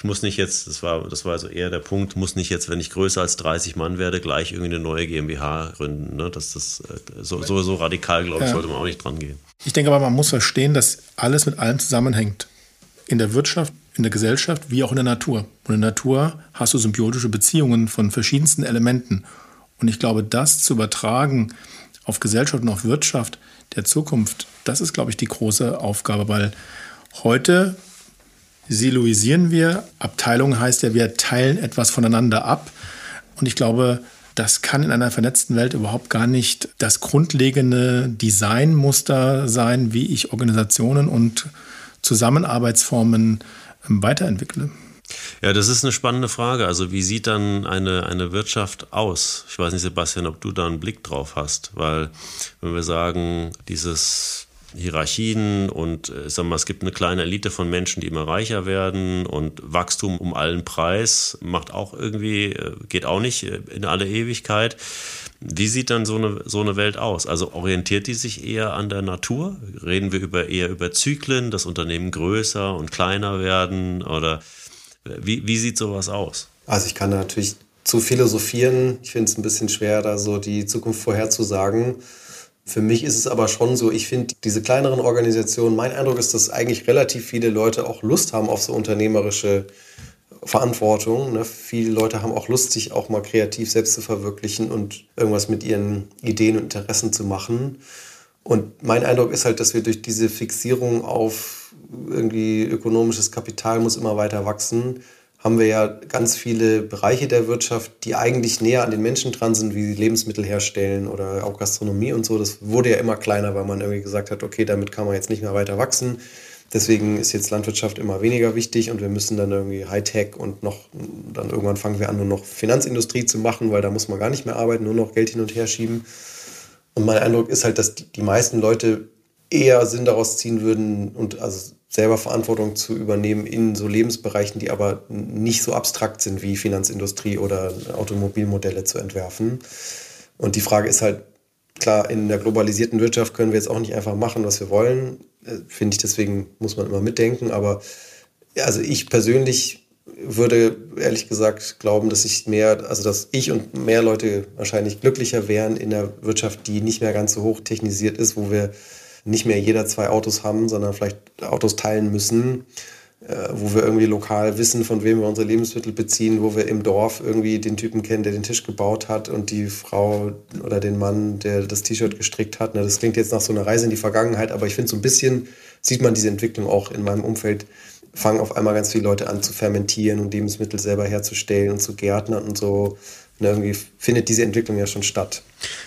ich muss nicht jetzt, das war, das war also eher der Punkt, muss nicht jetzt, wenn ich größer als 30 Mann werde, gleich irgendwie eine neue GmbH gründen. Ne? Das, das, äh, so, so, so radikal, glaube ich, ja. sollte man auch nicht dran gehen. Ich denke aber, man muss verstehen, dass alles mit allem zusammenhängt. In der Wirtschaft, in der Gesellschaft wie auch in der Natur. Und in der Natur hast du symbiotische Beziehungen von verschiedensten Elementen. Und ich glaube, das zu übertragen auf Gesellschaft und auf Wirtschaft der Zukunft, das ist, glaube ich, die große Aufgabe, weil heute siloisieren wir. Abteilung heißt ja, wir teilen etwas voneinander ab. Und ich glaube, das kann in einer vernetzten Welt überhaupt gar nicht das grundlegende Designmuster sein, wie ich Organisationen und Zusammenarbeitsformen weiterentwickle? Ja, das ist eine spannende Frage. Also wie sieht dann eine, eine Wirtschaft aus? Ich weiß nicht, Sebastian, ob du da einen Blick drauf hast, weil wenn wir sagen, dieses Hierarchien und äh, sag mal, es gibt eine kleine Elite von Menschen, die immer reicher werden und Wachstum um allen Preis macht auch irgendwie, äh, geht auch nicht äh, in alle Ewigkeit. Wie sieht dann so eine, so eine Welt aus? Also orientiert die sich eher an der Natur? Reden wir über, eher über Zyklen, dass Unternehmen größer und kleiner werden? Oder wie, wie sieht sowas aus? Also ich kann natürlich zu philosophieren. Ich finde es ein bisschen schwer, da so die Zukunft vorherzusagen. Für mich ist es aber schon so, ich finde diese kleineren Organisationen, mein Eindruck ist, dass eigentlich relativ viele Leute auch Lust haben auf so unternehmerische Verantwortung. Ne? Viele Leute haben auch Lust, sich auch mal kreativ selbst zu verwirklichen und irgendwas mit ihren Ideen und Interessen zu machen. Und mein Eindruck ist halt, dass wir durch diese Fixierung auf irgendwie ökonomisches Kapital muss immer weiter wachsen, haben wir ja ganz viele Bereiche der Wirtschaft, die eigentlich näher an den Menschen dran sind, wie Lebensmittel herstellen oder auch Gastronomie und so. Das wurde ja immer kleiner, weil man irgendwie gesagt hat, okay, damit kann man jetzt nicht mehr weiter wachsen. Deswegen ist jetzt Landwirtschaft immer weniger wichtig und wir müssen dann irgendwie Hightech und noch, dann irgendwann fangen wir an, nur noch Finanzindustrie zu machen, weil da muss man gar nicht mehr arbeiten, nur noch Geld hin und her schieben. Und mein Eindruck ist halt, dass die, meisten Leute eher Sinn daraus ziehen würden und also selber Verantwortung zu übernehmen in so Lebensbereichen, die aber nicht so abstrakt sind wie Finanzindustrie oder Automobilmodelle zu entwerfen. Und die Frage ist halt, klar, in der globalisierten Wirtschaft können wir jetzt auch nicht einfach machen, was wir wollen. Äh, finde ich, deswegen muss man immer mitdenken. Aber also ich persönlich würde ehrlich gesagt glauben, dass ich mehr, also dass ich und mehr Leute wahrscheinlich glücklicher wären in der Wirtschaft, die nicht mehr ganz so hoch technisiert ist, wo wir nicht mehr jeder zwei Autos haben, sondern vielleicht Autos teilen müssen, äh, wo wir irgendwie lokal wissen, von wem wir unsere Lebensmittel beziehen, wo wir im Dorf irgendwie den Typen kennen, der den Tisch gebaut hat und die Frau oder den Mann, der das T-Shirt gestrickt hat. Das klingt jetzt nach so einer Reise in die Vergangenheit, aber ich finde so ein bisschen sieht man diese Entwicklung auch in meinem Umfeld fangen auf einmal ganz viele Leute an zu fermentieren und Lebensmittel selber herzustellen und zu gärtnern und so. Und irgendwie findet diese Entwicklung ja schon statt.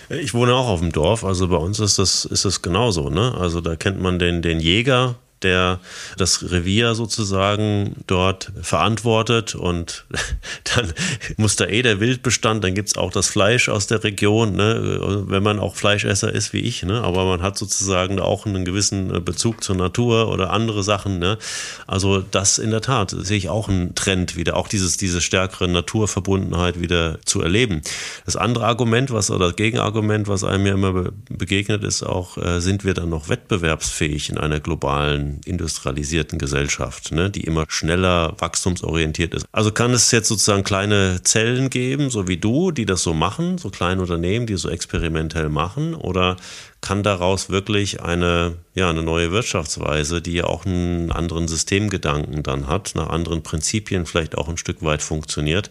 Ich wohne auch auf dem Dorf, also bei uns ist das, ist das genauso. Ne? Also da kennt man den, den Jäger, der das Revier sozusagen dort verantwortet und dann muss da eh der Wildbestand, dann gibt es auch das Fleisch aus der Region, ne? wenn man auch Fleischesser ist wie ich, ne? aber man hat sozusagen auch einen gewissen Bezug zur Natur oder andere Sachen. Ne? Also das in der Tat sehe ich auch einen Trend wieder, auch dieses, diese stärkere Naturverbundenheit wieder zu erleben. Das andere Argument, was oder das Gegenargument, was einem ja immer begegnet, ist auch, äh, sind wir dann noch wettbewerbsfähig in einer globalen industrialisierten Gesellschaft, ne, die immer schneller wachstumsorientiert ist. Also kann es jetzt sozusagen kleine Zellen geben, so wie du, die das so machen, so kleine Unternehmen, die so experimentell machen, oder kann daraus wirklich eine, ja, eine neue Wirtschaftsweise, die ja auch einen anderen Systemgedanken dann hat, nach anderen Prinzipien vielleicht auch ein Stück weit funktioniert,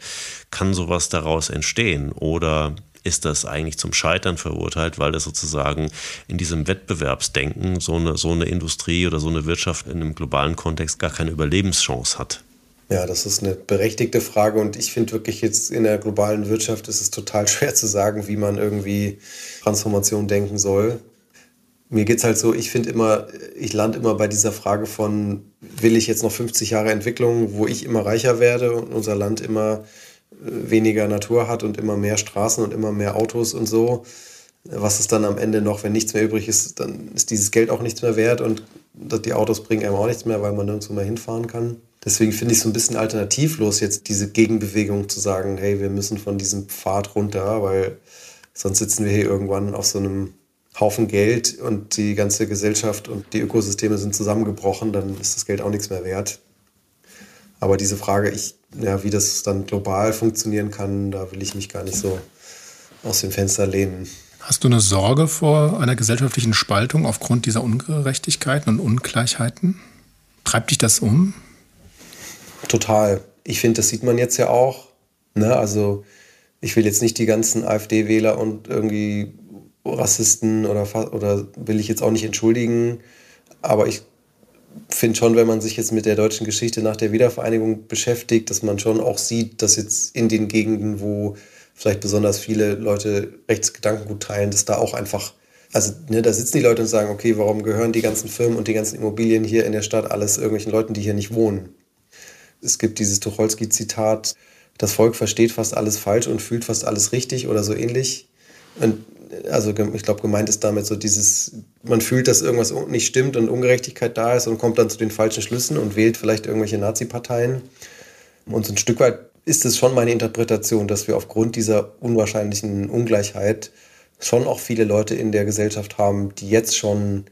kann sowas daraus entstehen? Oder ist das eigentlich zum Scheitern verurteilt, weil das sozusagen in diesem Wettbewerbsdenken so eine, so eine Industrie oder so eine Wirtschaft in einem globalen Kontext gar keine Überlebenschance hat. Ja, das ist eine berechtigte Frage und ich finde wirklich jetzt in der globalen Wirtschaft ist es total schwer zu sagen, wie man irgendwie Transformation denken soll. Mir geht es halt so, ich finde immer, ich lande immer bei dieser Frage von, will ich jetzt noch 50 Jahre Entwicklung, wo ich immer reicher werde und unser Land immer weniger Natur hat und immer mehr Straßen und immer mehr Autos und so. Was ist dann am Ende noch, wenn nichts mehr übrig ist, dann ist dieses Geld auch nichts mehr wert und die Autos bringen einem auch nichts mehr, weil man nirgendwo mehr hinfahren kann. Deswegen finde ich es so ein bisschen alternativlos, jetzt diese Gegenbewegung zu sagen, hey, wir müssen von diesem Pfad runter, weil sonst sitzen wir hier irgendwann auf so einem Haufen Geld und die ganze Gesellschaft und die Ökosysteme sind zusammengebrochen, dann ist das Geld auch nichts mehr wert. Aber diese Frage, ich, ja, wie das dann global funktionieren kann, da will ich mich gar nicht so aus dem Fenster lehnen. Hast du eine Sorge vor einer gesellschaftlichen Spaltung aufgrund dieser Ungerechtigkeiten und Ungleichheiten? Treibt dich das um? Total. Ich finde, das sieht man jetzt ja auch. Ne? Also ich will jetzt nicht die ganzen AfD-Wähler und irgendwie Rassisten oder, oder will ich jetzt auch nicht entschuldigen. Aber ich finde schon, wenn man sich jetzt mit der deutschen Geschichte nach der Wiedervereinigung beschäftigt, dass man schon auch sieht, dass jetzt in den Gegenden, wo vielleicht besonders viele Leute Rechtsgedankengut teilen, dass da auch einfach, also ne, da sitzen die Leute und sagen, okay, warum gehören die ganzen Firmen und die ganzen Immobilien hier in der Stadt alles irgendwelchen Leuten, die hier nicht wohnen? Es gibt dieses Tucholsky-Zitat, das Volk versteht fast alles falsch und fühlt fast alles richtig oder so ähnlich. Und also ich glaube, gemeint ist damit so dieses, man fühlt, dass irgendwas nicht stimmt und Ungerechtigkeit da ist und kommt dann zu den falschen Schlüssen und wählt vielleicht irgendwelche Nazi-Parteien. Und so ein Stück weit ist es schon meine Interpretation, dass wir aufgrund dieser unwahrscheinlichen Ungleichheit schon auch viele Leute in der Gesellschaft haben, die jetzt schon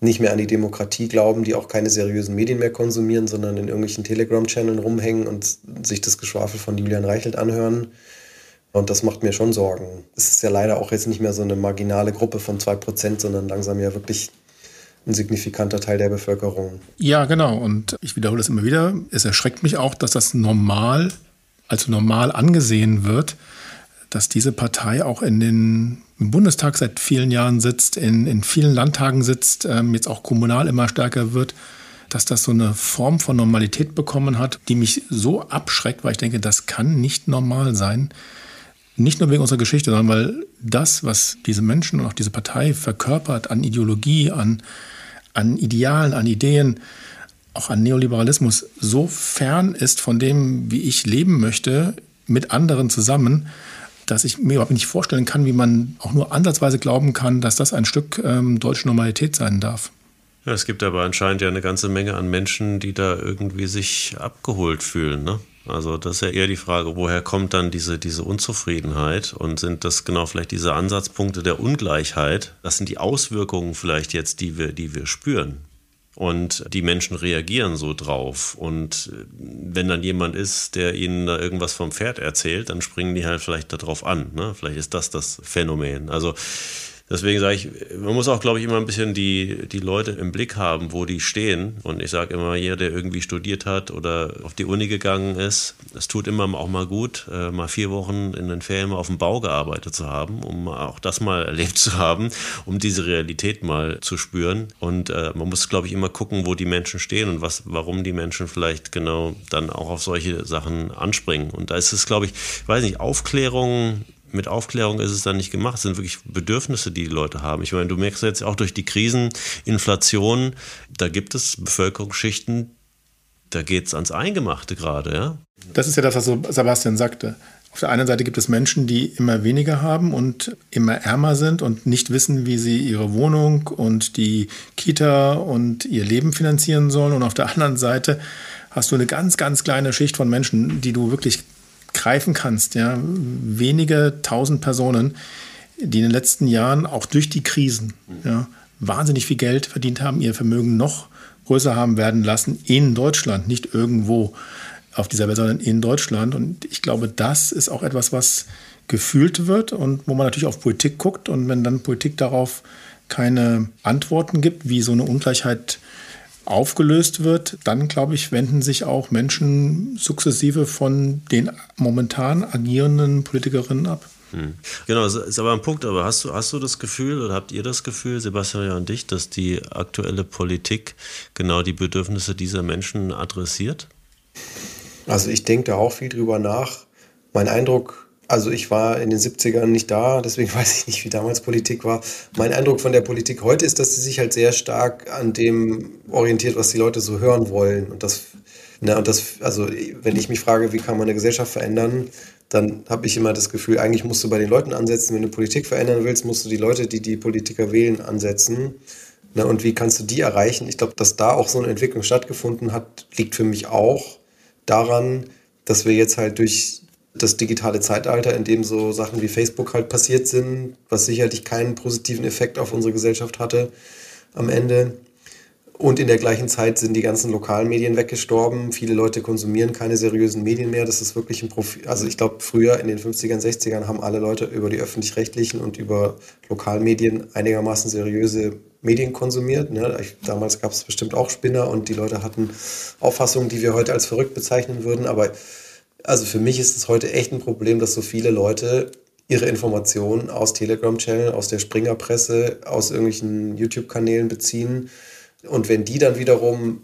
nicht mehr an die Demokratie glauben, die auch keine seriösen Medien mehr konsumieren, sondern in irgendwelchen Telegram-Channeln rumhängen und sich das Geschwafel von Julian Reichelt anhören und das macht mir schon Sorgen. Es ist ja leider auch jetzt nicht mehr so eine marginale Gruppe von 2%, sondern langsam ja wirklich ein signifikanter Teil der Bevölkerung. Ja, genau. Und ich wiederhole es immer wieder. Es erschreckt mich auch, dass das normal, als normal angesehen wird, dass diese Partei auch in den, im Bundestag seit vielen Jahren sitzt, in, in vielen Landtagen sitzt, ähm, jetzt auch kommunal immer stärker wird, dass das so eine Form von Normalität bekommen hat, die mich so abschreckt, weil ich denke, das kann nicht normal sein. Nicht nur wegen unserer Geschichte, sondern weil das, was diese Menschen und auch diese Partei verkörpert an Ideologie, an, an Idealen, an Ideen, auch an Neoliberalismus, so fern ist von dem, wie ich leben möchte, mit anderen zusammen, dass ich mir überhaupt nicht vorstellen kann, wie man auch nur ansatzweise glauben kann, dass das ein Stück ähm, deutsche Normalität sein darf. Es gibt aber anscheinend ja eine ganze Menge an Menschen, die da irgendwie sich abgeholt fühlen. Ne? Also das ist ja eher die Frage, woher kommt dann diese, diese Unzufriedenheit und sind das genau vielleicht diese Ansatzpunkte der Ungleichheit? Das sind die Auswirkungen vielleicht jetzt, die wir, die wir spüren. Und die Menschen reagieren so drauf. Und wenn dann jemand ist, der ihnen da irgendwas vom Pferd erzählt, dann springen die halt vielleicht darauf an. Ne? Vielleicht ist das das Phänomen. Also Deswegen sage ich, man muss auch, glaube ich, immer ein bisschen die, die Leute im Blick haben, wo die stehen. Und ich sage immer, jeder, der irgendwie studiert hat oder auf die Uni gegangen ist, es tut immer auch mal gut, äh, mal vier Wochen in den Ferien auf dem Bau gearbeitet zu haben, um auch das mal erlebt zu haben, um diese Realität mal zu spüren. Und äh, man muss, glaube ich, immer gucken, wo die Menschen stehen und was, warum die Menschen vielleicht genau dann auch auf solche Sachen anspringen. Und da ist es, glaube ich, ich weiß nicht, Aufklärung mit Aufklärung ist es dann nicht gemacht. Es sind wirklich Bedürfnisse, die die Leute haben. Ich meine, du merkst jetzt auch durch die Krisen, Inflation, da gibt es Bevölkerungsschichten, da geht es ans Eingemachte gerade, ja. Das ist ja das, was Sebastian sagte. Auf der einen Seite gibt es Menschen, die immer weniger haben und immer ärmer sind und nicht wissen, wie sie ihre Wohnung und die Kita und ihr Leben finanzieren sollen. Und auf der anderen Seite hast du eine ganz, ganz kleine Schicht von Menschen, die du wirklich greifen kannst, ja, wenige tausend Personen, die in den letzten Jahren auch durch die Krisen ja, wahnsinnig viel Geld verdient haben, ihr Vermögen noch größer haben werden lassen in Deutschland, nicht irgendwo auf dieser Welt, sondern in Deutschland. Und ich glaube, das ist auch etwas, was gefühlt wird und wo man natürlich auf Politik guckt. Und wenn dann Politik darauf keine Antworten gibt, wie so eine Ungleichheit aufgelöst wird, dann glaube ich, wenden sich auch Menschen sukzessive von den momentan agierenden Politikerinnen ab. Hm. Genau, das ist aber ein Punkt. Aber hast du, hast du das Gefühl oder habt ihr das Gefühl, Sebastian ja und dich, dass die aktuelle Politik genau die Bedürfnisse dieser Menschen adressiert? Also ich denke da auch viel drüber nach. Mein Eindruck also ich war in den 70ern nicht da, deswegen weiß ich nicht, wie damals Politik war. Mein Eindruck von der Politik heute ist, dass sie sich halt sehr stark an dem orientiert, was die Leute so hören wollen. Und das, na, und das, also wenn ich mich frage, wie kann man eine Gesellschaft verändern, dann habe ich immer das Gefühl, eigentlich musst du bei den Leuten ansetzen. Wenn du Politik verändern willst, musst du die Leute, die die Politiker wählen, ansetzen. Na, und wie kannst du die erreichen? Ich glaube, dass da auch so eine Entwicklung stattgefunden hat, liegt für mich auch daran, dass wir jetzt halt durch das digitale Zeitalter, in dem so Sachen wie Facebook halt passiert sind, was sicherlich keinen positiven Effekt auf unsere Gesellschaft hatte am Ende. Und in der gleichen Zeit sind die ganzen Lokalmedien weggestorben. Viele Leute konsumieren keine seriösen Medien mehr. Das ist wirklich ein Profil. Also ich glaube, früher in den 50ern, 60ern haben alle Leute über die öffentlich-rechtlichen und über Lokalmedien einigermaßen seriöse Medien konsumiert. Ne? Damals gab es bestimmt auch Spinner und die Leute hatten Auffassungen, die wir heute als verrückt bezeichnen würden. Aber also für mich ist es heute echt ein Problem, dass so viele Leute ihre Informationen aus Telegram-Channel, aus der Springerpresse, aus irgendwelchen YouTube-Kanälen beziehen. Und wenn die dann wiederum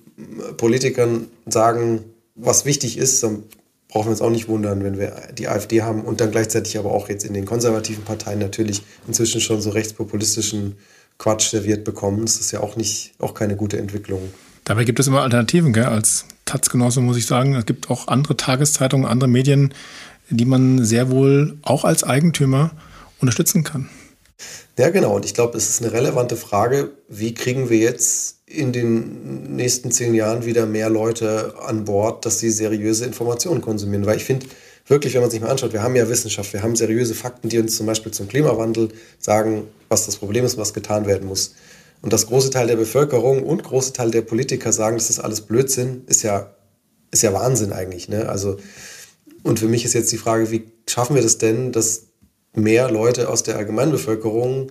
Politikern sagen, was wichtig ist, dann brauchen wir uns auch nicht wundern, wenn wir die AfD haben und dann gleichzeitig aber auch jetzt in den konservativen Parteien natürlich inzwischen schon so rechtspopulistischen Quatsch serviert bekommen. Das ist ja auch nicht, auch keine gute Entwicklung. Dabei gibt es immer Alternativen, gell? Als Taz-Genosse muss ich sagen, es gibt auch andere Tageszeitungen, andere Medien, die man sehr wohl auch als Eigentümer unterstützen kann. Ja, genau. Und ich glaube, es ist eine relevante Frage, wie kriegen wir jetzt in den nächsten zehn Jahren wieder mehr Leute an Bord, dass sie seriöse Informationen konsumieren. Weil ich finde, wirklich, wenn man sich mal anschaut, wir haben ja Wissenschaft, wir haben seriöse Fakten, die uns zum Beispiel zum Klimawandel sagen, was das Problem ist was getan werden muss. Und dass große Teil der Bevölkerung und große Teil der Politiker sagen, das ist alles Blödsinn, ist ja, ist ja Wahnsinn eigentlich. Ne? Also, und für mich ist jetzt die Frage, wie schaffen wir das denn, dass mehr Leute aus der Allgemeinbevölkerung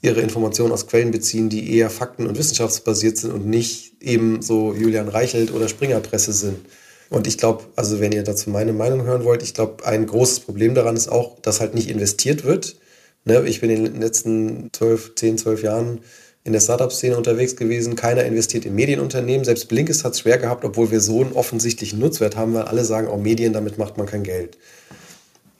ihre Informationen aus Quellen beziehen, die eher fakten- und wissenschaftsbasiert sind und nicht eben so Julian Reichelt oder Springerpresse sind. Und ich glaube, also wenn ihr dazu meine Meinung hören wollt, ich glaube, ein großes Problem daran ist auch, dass halt nicht investiert wird. Ne? Ich bin in den letzten 12, 10, 12 Jahren in der Startup-Szene unterwegs gewesen. Keiner investiert in Medienunternehmen. Selbst Blinkist hat es schwer gehabt, obwohl wir so einen offensichtlichen Nutzwert haben, weil alle sagen, auch Medien, damit macht man kein Geld.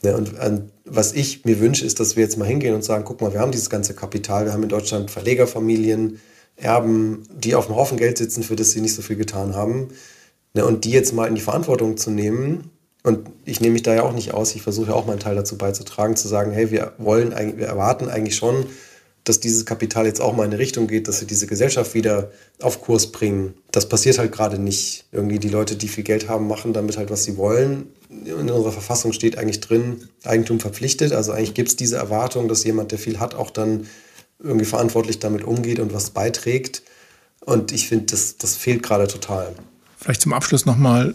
Ja, und ähm, was ich mir wünsche, ist, dass wir jetzt mal hingehen und sagen, guck mal, wir haben dieses ganze Kapital, wir haben in Deutschland Verlegerfamilien, Erben, die auf dem Haufen Geld sitzen, für das sie nicht so viel getan haben. Ja, und die jetzt mal in die Verantwortung zu nehmen, und ich nehme mich da ja auch nicht aus, ich versuche ja auch meinen Teil dazu beizutragen, zu sagen, hey, wir wollen wir erwarten eigentlich schon, dass dieses Kapital jetzt auch mal in eine Richtung geht, dass sie diese Gesellschaft wieder auf Kurs bringen. Das passiert halt gerade nicht. Irgendwie die Leute, die viel Geld haben, machen damit halt, was sie wollen. In unserer Verfassung steht eigentlich drin, Eigentum verpflichtet. Also eigentlich gibt es diese Erwartung, dass jemand, der viel hat, auch dann irgendwie verantwortlich damit umgeht und was beiträgt. Und ich finde, das, das fehlt gerade total. Vielleicht zum Abschluss nochmal,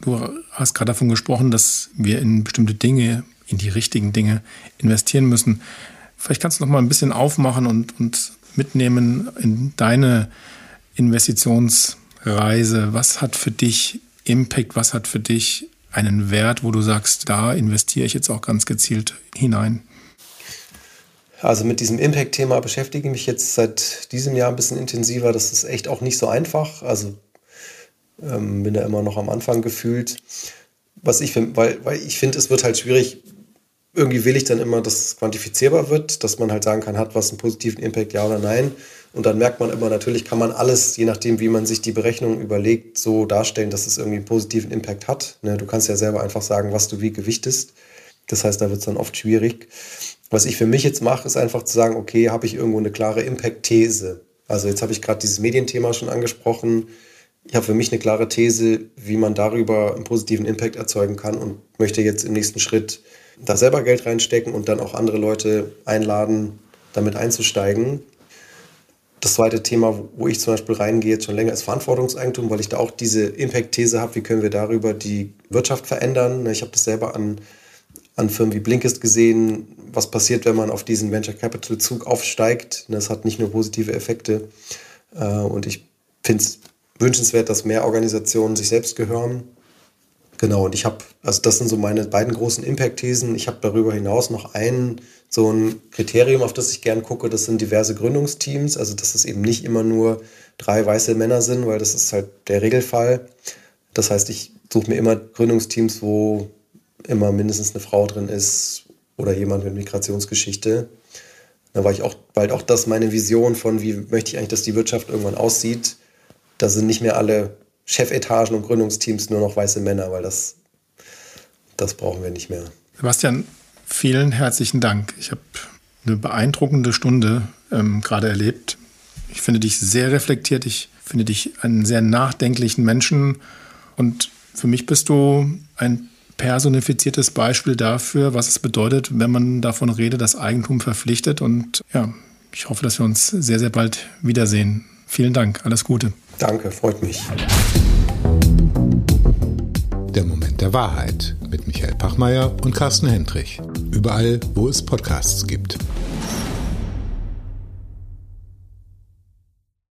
du hast gerade davon gesprochen, dass wir in bestimmte Dinge, in die richtigen Dinge investieren müssen. Vielleicht kannst du noch mal ein bisschen aufmachen und, und mitnehmen in deine Investitionsreise. Was hat für dich Impact? Was hat für dich einen Wert, wo du sagst, da investiere ich jetzt auch ganz gezielt hinein? Also mit diesem Impact-Thema beschäftige ich mich jetzt seit diesem Jahr ein bisschen intensiver. Das ist echt auch nicht so einfach. Also ähm, bin da immer noch am Anfang gefühlt. Was ich finde, weil, weil ich finde, es wird halt schwierig, irgendwie will ich dann immer, dass es quantifizierbar wird, dass man halt sagen kann, hat was einen positiven Impact, ja oder nein. Und dann merkt man immer, natürlich kann man alles, je nachdem, wie man sich die Berechnung überlegt, so darstellen, dass es irgendwie einen positiven Impact hat. Ne, du kannst ja selber einfach sagen, was du wie gewichtest. Das heißt, da wird es dann oft schwierig. Was ich für mich jetzt mache, ist einfach zu sagen, okay, habe ich irgendwo eine klare Impact-These. Also jetzt habe ich gerade dieses Medienthema schon angesprochen. Ich habe für mich eine klare These, wie man darüber einen positiven Impact erzeugen kann und möchte jetzt im nächsten Schritt da selber Geld reinstecken und dann auch andere Leute einladen, damit einzusteigen. Das zweite Thema, wo ich zum Beispiel reingehe, schon länger, ist Verantwortungseigentum, weil ich da auch diese Impact-These habe, wie können wir darüber die Wirtschaft verändern. Ich habe das selber an, an Firmen wie Blinkist gesehen, was passiert, wenn man auf diesen Venture Capital-Zug aufsteigt. Das hat nicht nur positive Effekte. Äh, und ich finde es wünschenswert, dass mehr Organisationen sich selbst gehören Genau, und ich habe, also das sind so meine beiden großen Impact-Thesen. Ich habe darüber hinaus noch ein, so ein Kriterium, auf das ich gern gucke, das sind diverse Gründungsteams. Also, dass es eben nicht immer nur drei weiße Männer sind, weil das ist halt der Regelfall. Das heißt, ich suche mir immer Gründungsteams, wo immer mindestens eine Frau drin ist oder jemand mit Migrationsgeschichte. Da war ich auch, bald auch das meine Vision von, wie möchte ich eigentlich, dass die Wirtschaft irgendwann aussieht. Da sind nicht mehr alle Chefetagen und Gründungsteams nur noch weiße Männer, weil das, das brauchen wir nicht mehr. Sebastian, vielen herzlichen Dank. Ich habe eine beeindruckende Stunde ähm, gerade erlebt. Ich finde dich sehr reflektiert. Ich finde dich einen sehr nachdenklichen Menschen. Und für mich bist du ein personifiziertes Beispiel dafür, was es bedeutet, wenn man davon redet, dass Eigentum verpflichtet. Und ja, ich hoffe, dass wir uns sehr, sehr bald wiedersehen. Vielen Dank. Alles Gute. Danke, freut mich. Der Moment der Wahrheit mit Michael Pachmeier und Carsten Hendrich. Überall, wo es Podcasts gibt.